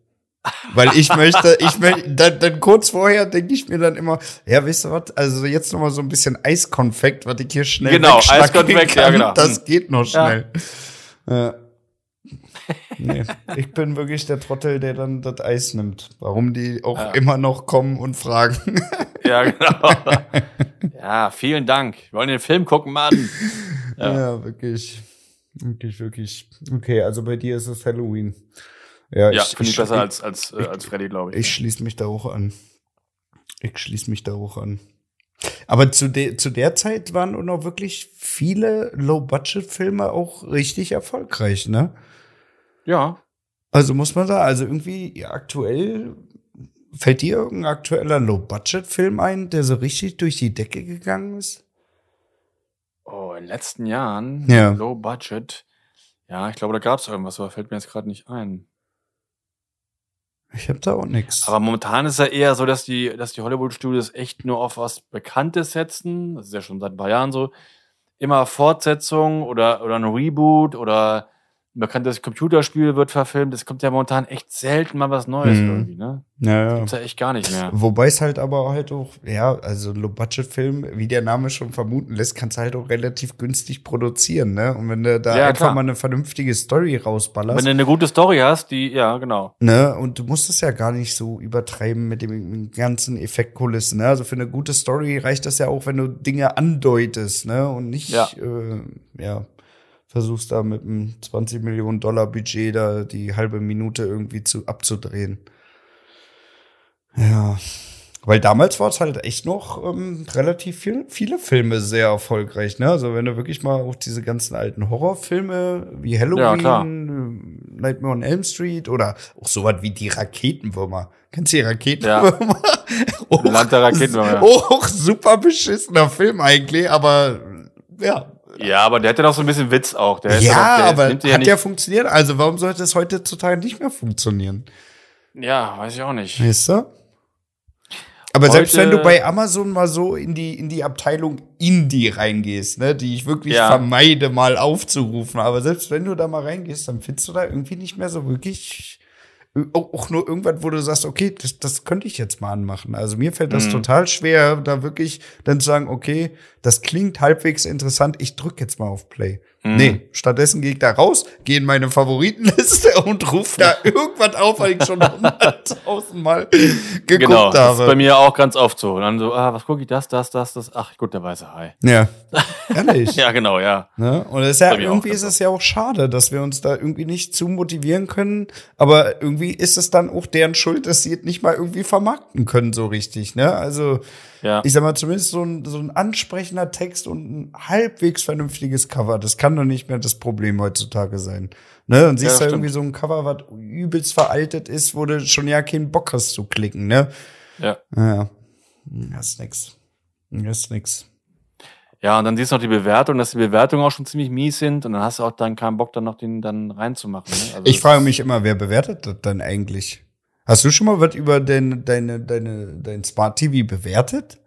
Weil ich möchte, ich möchte, dann, dann kurz vorher denke ich mir dann immer, ja, weißt du was, also jetzt noch mal so ein bisschen Eiskonfekt, was ich hier schnell Genau, Eiskonfekt, ja, kann, genau. Das geht noch Ja. schnell. Ja. Nee, ich bin wirklich der Trottel, der dann das Eis nimmt. Warum die auch Ja. immer noch kommen und fragen. Ja, genau. ja, vielen Dank. Wir wollen den Film gucken, Mann. Ja. Ja. wirklich. Wirklich, wirklich. Okay, also bei dir ist es Halloween. Ja, Ja, finde ich besser ich, als, als, äh, als Freddy, glaube ich. Ich schließe mich da auch an. Ich schließe mich da auch an. Aber zu, de zu der Zeit waren auch noch wirklich viele Low-Budget-Filme auch richtig erfolgreich, ne? ja. Also muss man sagen, also irgendwie ja, aktuell, fällt dir irgendein aktueller Low-Budget-Film ein, der so richtig durch die Decke gegangen ist? Oh, in den letzten Jahren, Ja. Low Budget. Ja, ich glaube, da gab es irgendwas, aber fällt mir jetzt gerade nicht ein. Ich hab da auch nix. Aber momentan ist ja eher so, dass die, dass die Hollywood-Studios echt nur auf was Bekanntes setzen. Das ist ja schon seit ein paar Jahren so. Immer Fortsetzung oder, oder ein Reboot oder ein bekanntes Computerspiel wird verfilmt. Es kommt ja momentan echt selten mal was Neues Mhm. irgendwie, ne? ja, ja. Gibt's ja echt gar nicht mehr. Wobei es halt aber halt auch, ja, also ein Low-Budget-Film, wie der Name schon vermuten lässt, kannst du halt auch relativ günstig produzieren, ne? Und wenn du da Ja, einfach klar. mal eine vernünftige Story rausballerst, Wenn du eine gute Story hast, die, ja, genau. ne? Und du musst es ja gar nicht so übertreiben mit dem ganzen Effektkulissen, ne? Also für eine gute Story reicht das ja auch, wenn du Dinge andeutest, ne? Und nicht, Ja. äh, ja, versuchst da mit einem 20 Millionen Dollar Budget da die halbe Minute irgendwie zu abzudrehen. Ja. Weil damals war es halt echt noch ähm, relativ viel, viele Filme sehr erfolgreich, ne? Also wenn du wirklich mal auch diese ganzen alten Horrorfilme wie Halloween, klar. äh, Nightmare on Elm Street oder auch sowas wie die Raketenwürmer. Kennst du die Raketenwürmer? auch, Land der Raketenwürmer, ja. Auch super beschissener Film eigentlich, aber ja. Ja, aber der hat ja noch so ein bisschen Witz auch. Der Ja, doch, aber hat ja ja, funktioniert. Also warum sollte es heutzutage nicht mehr funktionieren? Ja, weiß ich auch nicht. Weißt du? Aber Heute- selbst wenn du bei Amazon mal so in die, in die Abteilung Indie reingehst, ne, die ich wirklich Ja. vermeide, mal aufzurufen, aber selbst wenn du da mal reingehst, dann findest du da irgendwie nicht mehr so wirklich auch nur irgendwas, wo du sagst, okay, das, das könnte ich jetzt mal anmachen. Also mir fällt das Mhm. total schwer, da wirklich dann zu sagen, okay, das klingt halbwegs interessant, ich drück jetzt mal auf Play. Mhm. Nee, stattdessen gehe ich da raus, gehe in meine Favoritenliste und rufe da irgendwas auf, weil ich schon hunderttausend Mal geguckt Genau, das ist bei habe. mir auch ganz oft so. Und dann so, ah, was gucke ich, das, das, das, das. Ach, gut, der weiße Hai. Ja, ehrlich. Ja, genau, ja. Ne? Und ist ja, irgendwie ist es ja auch schade, dass wir uns da irgendwie nicht zu motivieren können. Aber irgendwie ist es dann auch deren Schuld, dass sie es nicht mal irgendwie vermarkten können, so richtig. Ne? Also, Ja. ich sag mal, zumindest so ein, so ein ansprechender Text und ein halbwegs vernünftiges Cover. Das kann doch nicht mehr das Problem heutzutage sein. Ne? Und siehst Ja, da stimmt. irgendwie so ein Cover, was übelst veraltet ist, wo du schon ja keinen Bock hast zu klicken, ne? Ja. Ja. Das ist nix. Das ist nix. Ja, und dann siehst du noch die Bewertung, dass die Bewertungen auch schon ziemlich mies sind und dann hast du auch dann keinen Bock, dann noch den dann reinzumachen. Ne? Also Ich frage mich immer, wer bewertet das dann eigentlich? Hast du schon mal was über deine, deine, deine, dein Smart TV bewertet?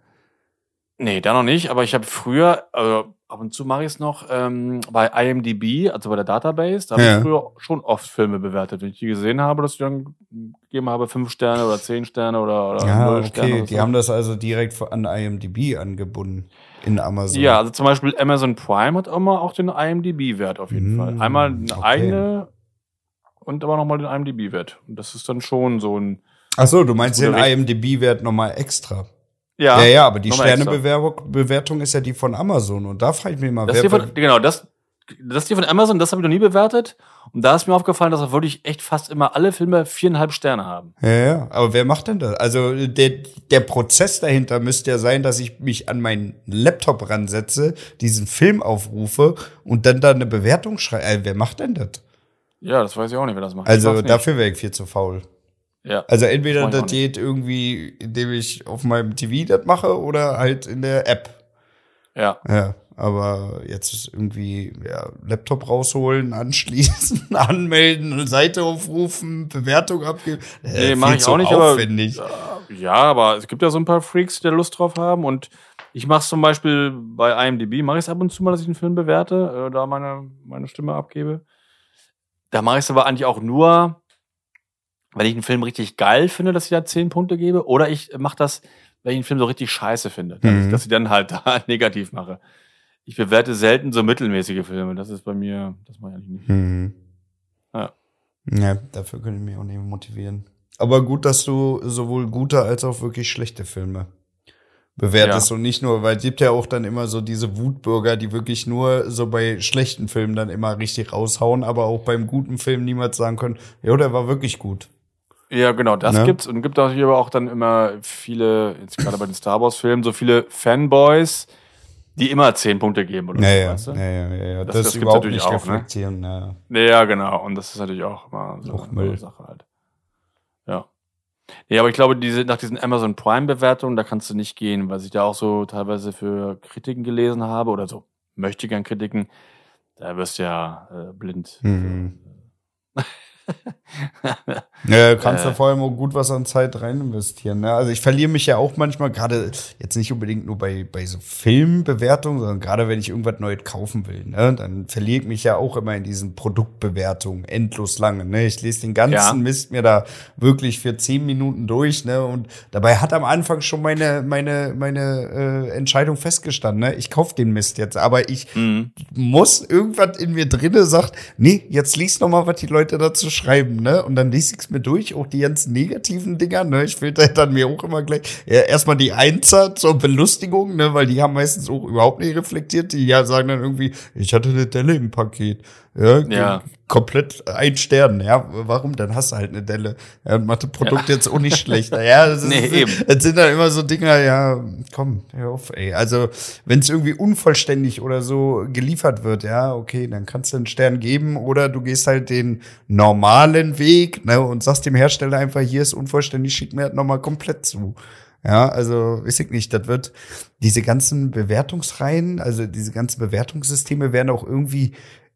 Nee, da noch nicht, aber ich habe früher, also ab und zu mache ich es noch, ähm, bei IMDb, also bei der Database, da habe Ja. ich früher schon oft Filme bewertet. Wenn ich die gesehen habe, dass ich dann gegeben habe, fünf Sterne oder zehn Sterne oder, oder Ja, null Sterne. okay. Oder Die so. haben das also direkt an IMDb angebunden in Amazon. Ja, also zum Beispiel Amazon Prime hat immer auch den IMDb-Wert auf jeden Mm, Fall. Einmal eine okay. eigene und aber nochmal den IMDb-Wert. Und das ist dann schon so ein. Ach so, du meinst den IMDb-Wert nochmal extra. Ja, Ja, ja, aber die. Sternebewertung ist ja die von Amazon. Und da frage ich mich mal, Das wer von, genau, das, das hier von Amazon, das habe ich noch nie bewertet. Und da ist mir aufgefallen, dass wirklich echt fast immer alle Filme viereinhalb Sterne haben. Ja, ja, aber wer macht denn das? Also der, der Prozess dahinter müsste ja sein, dass ich mich an meinen Laptop ransetze, diesen Film aufrufe und dann da eine Bewertung schreibe. Äh, wer macht denn das? Ja, das weiß ich auch nicht, wer das macht. Also dafür wäre ich viel zu faul. Ja. Also entweder Das das geht irgendwie, indem ich auf meinem TV das mache oder halt in der App. Ja. Ja, aber jetzt ist irgendwie ja, Laptop rausholen, anschließen, anmelden, eine Seite aufrufen, Bewertung abgeben. Äh, Nee, mache ich auch nicht, aufwendig. aber ja, aber es gibt ja so ein paar Freaks, die da Lust drauf haben und ich mache zum Beispiel bei IMDb, mache ich es ab und zu mal, dass ich einen Film bewerte, äh, da meine, meine Stimme abgebe. Da mache ich es aber eigentlich auch nur, wenn ich einen Film richtig geil finde, dass ich da zehn Punkte gebe, oder ich mache das, wenn ich einen Film so richtig scheiße finde, dass, Mhm. ich, dass ich dann halt da negativ mache. Ich bewerte selten so mittelmäßige Filme. Das ist bei mir, das mache ich eigentlich nicht. Mhm. Ja. Ja, dafür könnte ich mich auch nicht motivieren. Aber gut, dass du sowohl gute als auch wirklich schlechte Filme bewertest und nicht nur, weil es gibt ja auch dann immer so diese Wutbürger, die wirklich nur so bei schlechten Filmen dann immer richtig raushauen, aber auch beim guten Film niemals sagen können, ja, der war wirklich gut. Ja, genau, das Ne? gibt's. Und gibt hier aber auch dann immer viele, jetzt gerade bei den Star Wars-Filmen, so viele Fanboys, die immer zehn Punkte geben oder so, Naja, weißt du? naja, ja, ja. Das- Das, das überhaupt natürlich nicht auch, ne? reflektieren. Ja. Ja, genau. Und das ist natürlich auch immer so Auch eine Müll. Sache halt. Ja. Nee, aber ich glaube, diese, nach diesen Amazon Prime-Bewertungen, da kannst du nicht gehen, weil ich da auch so teilweise für Kritiken gelesen habe oder so möchte gern Kritiken. Da wirst du ja äh, blind. Mhm. Ja, kannst Äh. da vor allem auch gut was an Zeit rein investieren. Ne? Also ich verliere mich ja auch manchmal, gerade jetzt nicht unbedingt nur bei, bei so Filmbewertungen, sondern gerade wenn ich irgendwas Neues kaufen will, ne? dann verliere ich mich ja auch immer in diesen Produktbewertungen endlos lange. Ne? Ich lese den ganzen Ja. Mist mir da wirklich für zehn Minuten durch. Ne? Und dabei hat am Anfang schon meine, meine, meine äh, Entscheidung festgestanden. Ne? Ich kaufe den Mist jetzt, aber ich Mhm. muss irgendwas in mir drinne sagt, nee, jetzt lies noch mal, was die Leute dazu schreiben, ne? Und dann lese ich's mir durch, auch die ganzen negativen Dinger, ne? Ich filter dann mir auch immer gleich ja, erstmal die Einser zur Belustigung, ne? Weil die haben meistens auch überhaupt nicht reflektiert. Die ja sagen dann irgendwie, ich hatte eine Delle im Paket. Ja, Ja. komplett ein Stern, ja. Warum? Dann hast du halt eine Delle. Ja, und macht das Produkt jetzt auch nicht schlechter. Ja, das, ist, Nee, eben. das sind dann immer so Dinger, ja, komm, hör auf, ey. Also, wenn es irgendwie unvollständig oder so geliefert wird, ja, okay, dann kannst du einen Stern geben oder du gehst halt den normalen Weg, ne, und sagst dem Hersteller einfach, hier ist unvollständig, schick mir das nochmal komplett zu. Ja, also, weiß ich nicht, das wird, diese ganzen Bewertungsreihen, also diese ganzen Bewertungssysteme werden auch irgendwie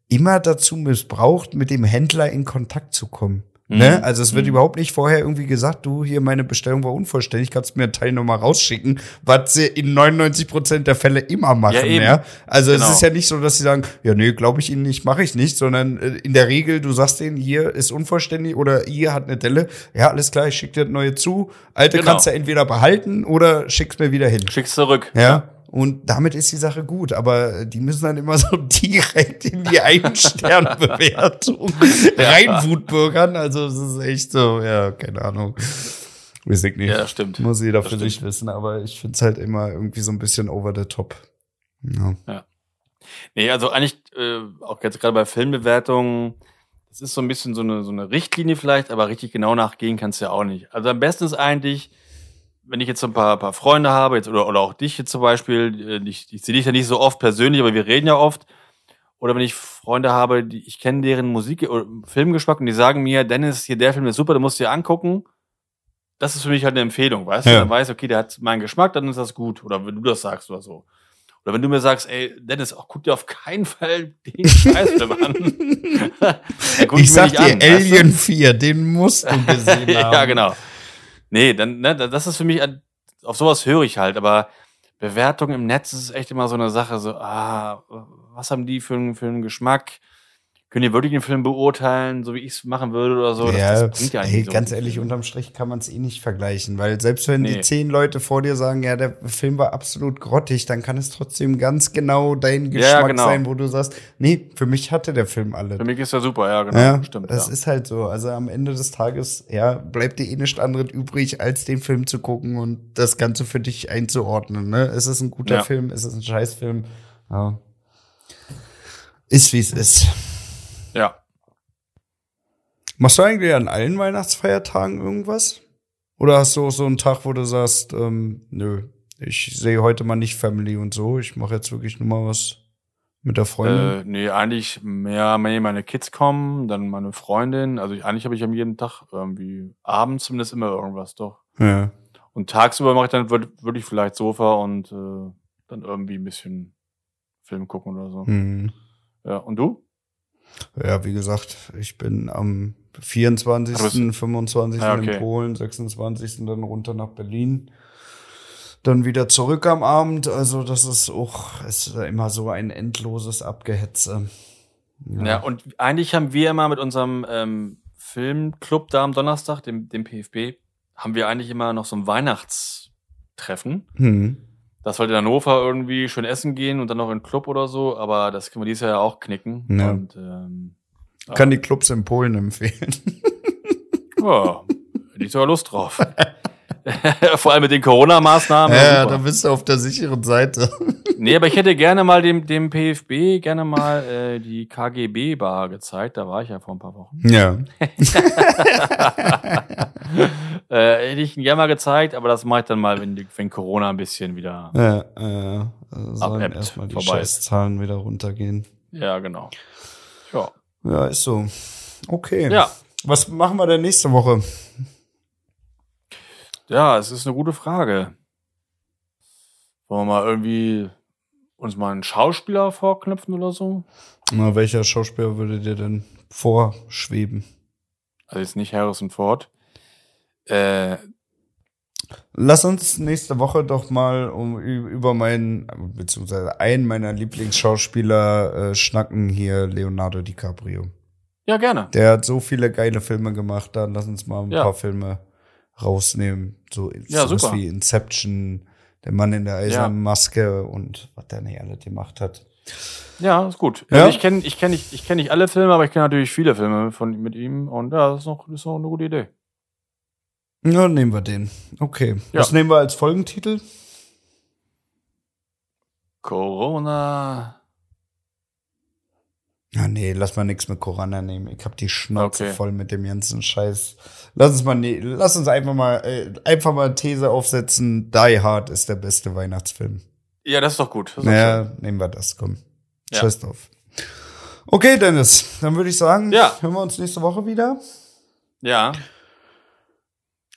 immer dazu missbraucht, mit dem Händler in Kontakt zu kommen. Ne? Mhm. Also es wird Mhm. überhaupt nicht vorher irgendwie gesagt, du, hier meine Bestellung war unvollständig, kannst mir einen Teil nochmal rausschicken, was sie in 99 Prozent der Fälle immer machen. Ja, Ja. Also Genau. es ist ja nicht so, dass sie sagen, ja, nee, glaube ich Ihnen nicht, mache ich nicht, sondern äh, in der Regel, du sagst denen, hier ist unvollständig oder hier hat eine Delle. Ja, alles klar, ich schicke dir das neue zu. Alte Genau. kannst du entweder behalten oder schick's mir wieder hin. Schick's zurück. Ja. Und damit ist die Sache gut, aber die müssen dann immer so direkt in die Ein-Stern-Bewertung reinwutbürgern. Also es ist echt so, ja, keine Ahnung. Weiß ich nicht. Ja, stimmt. Muss jeder Das für sich wissen, aber ich finde es halt immer irgendwie so ein bisschen over the top. Ja. Nee, also eigentlich, äh, auch jetzt gerade bei Filmbewertungen, das ist so ein bisschen so eine, so eine Richtlinie vielleicht, aber richtig genau nachgehen kannst du ja auch nicht. Also am besten ist eigentlich, wenn ich jetzt so ein paar, paar Freunde habe, jetzt, oder, oder auch dich jetzt zum Beispiel, äh, ich, ich sehe dich ja nicht so oft persönlich, aber wir reden ja oft. Oder wenn ich Freunde habe, die ich kenne deren Musik oder Filmgeschmack und die sagen mir, Dennis, hier der Film ist super, du musst dir angucken. Das ist für mich halt eine Empfehlung, weißt du? Ja. Dann weiß, okay, der hat meinen Geschmack, dann ist das gut. Oder wenn du das sagst oder so. Oder wenn du mir sagst, ey, Dennis, auch guck dir auf keinen Fall den Scheißfilm an. Ich sag dir, an, weißt du? Alien 4, den musst du gesehen haben. ja, genau. Nee, dann, ne, das ist für mich, auf sowas höre ich halt, aber Bewertung im Netz ist echt immer so eine Sache, so, ah, was haben die für, einen- für einen Geschmack? Können die wirklich den Film beurteilen, so wie ich es machen würde oder so? ja, bringt ja eigentlich ey, nicht so ganz ehrlich, unterm Strich kann man es eh nicht vergleichen, weil selbst wenn Nee. die zehn Leute vor dir sagen, ja, der Film war absolut grottig, dann kann es trotzdem ganz genau dein Ja, Geschmack genau. sein, wo du sagst, nee, für mich hatte der Film alle. Für mich ist ja super, ja, genau. Ja, stimmt. das ja. ist halt so. Also am Ende des Tages, ja, bleibt dir eh nichts anderes übrig, als den Film zu gucken und das Ganze für dich einzuordnen. Ne? Ist es ein guter Ja. Film? Ist es ein Scheißfilm? Ja. Ist wie es ist. Machst du eigentlich an allen Weihnachtsfeiertagen irgendwas? Oder hast du auch so einen Tag, wo du sagst, ähm, nö, ich sehe heute mal nicht Family und so, ich mache jetzt wirklich nur mal was mit der Freundin? Äh, nee, eigentlich mehr, mehr meine Kids kommen, dann meine Freundin. Also ich, eigentlich habe ich am jeden Tag irgendwie abends zumindest immer irgendwas, doch. ja. Und tagsüber mache ich dann wirklich vielleicht Sofa und äh, dann irgendwie ein bisschen Film gucken oder so. Hm. Ja, und du? Ja, wie gesagt, ich bin am 24., Ah, du 25. Ja, okay. in Polen, 26. dann runter nach Berlin. Dann wieder zurück am Abend. Also, das ist auch ist immer so ein endloses Abgehetze. Ja. und eigentlich haben wir immer mit unserem ähm, Filmclub da am Donnerstag, dem, dem PFB, haben wir eigentlich immer noch so ein Weihnachtstreffen. Hm. Das wollte in Hannover irgendwie schön essen gehen und dann noch in den Club oder so, aber das können wir dieses Jahr ja auch knicken. Ja. Und ähm, Kann die Clubs in Polen empfehlen. ja, hätte ich sogar Lust drauf. Vor allem mit den Corona-Maßnahmen. ja, super. da bist du auf der sicheren Seite. Nee, aber ich hätte gerne mal dem, dem PFB gerne mal äh, die KGB-Bar gezeigt. Da war ich ja vor ein paar Wochen. Ja. äh, hätte ich ihn gerne mal gezeigt, aber das mache ich dann mal, wenn, die, wenn Corona ein bisschen wieder. Ja, äh, also Abebbt, erstmal die vorbei. Scheißzahlen wieder runtergehen. Ja, genau. Ja. Ja, ist so. Okay. Ja. Was machen wir denn nächste Woche? Ja, es ist eine gute Frage. Wollen wir mal irgendwie uns mal einen Schauspieler vorknüpfen oder so? Na, welcher Schauspieler würde dir denn vorschweben? Also jetzt nicht Harrison Ford. Äh, Lass uns nächste Woche doch mal um, über meinen, beziehungsweise einen meiner Lieblingsschauspieler äh, schnacken hier, Leonardo DiCaprio. ja, gerne. Der hat so viele geile Filme gemacht, dann lass uns mal ein Ja. paar Filme rausnehmen. So Ja, sowas wie Inception, Der Mann in der eisernen Maske und was der nicht alles gemacht hat. Ja, ist gut. Ja? Also ich kenne ich kenn nicht, ich kenn nicht alle Filme, aber ich kenne natürlich viele Filme von, mit ihm. Und ja, das ist noch, das ist noch eine gute Idee. Ja, nehmen wir den. Okay. Ja. Was nehmen wir als Folgentitel? Corona. Ja, nee, lass mal nichts mit Corona nehmen. Ich hab die Schnauze Okay. voll mit dem ganzen Scheiß. Lass uns mal, nee, lass uns einfach mal, äh, einfach mal These aufsetzen. Die Hard ist der beste Weihnachtsfilm. Ja, das ist doch gut. Ist doch Naja, nehmen wir das, komm. Ja. Scheiß drauf. Okay, Dennis, dann würde ich sagen, Ja. hören wir uns nächste Woche wieder. Ja.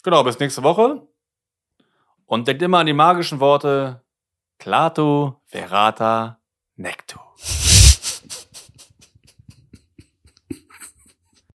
Genau, bis nächste Woche. Und denkt immer an die magischen Worte Clato, Verata, Necto.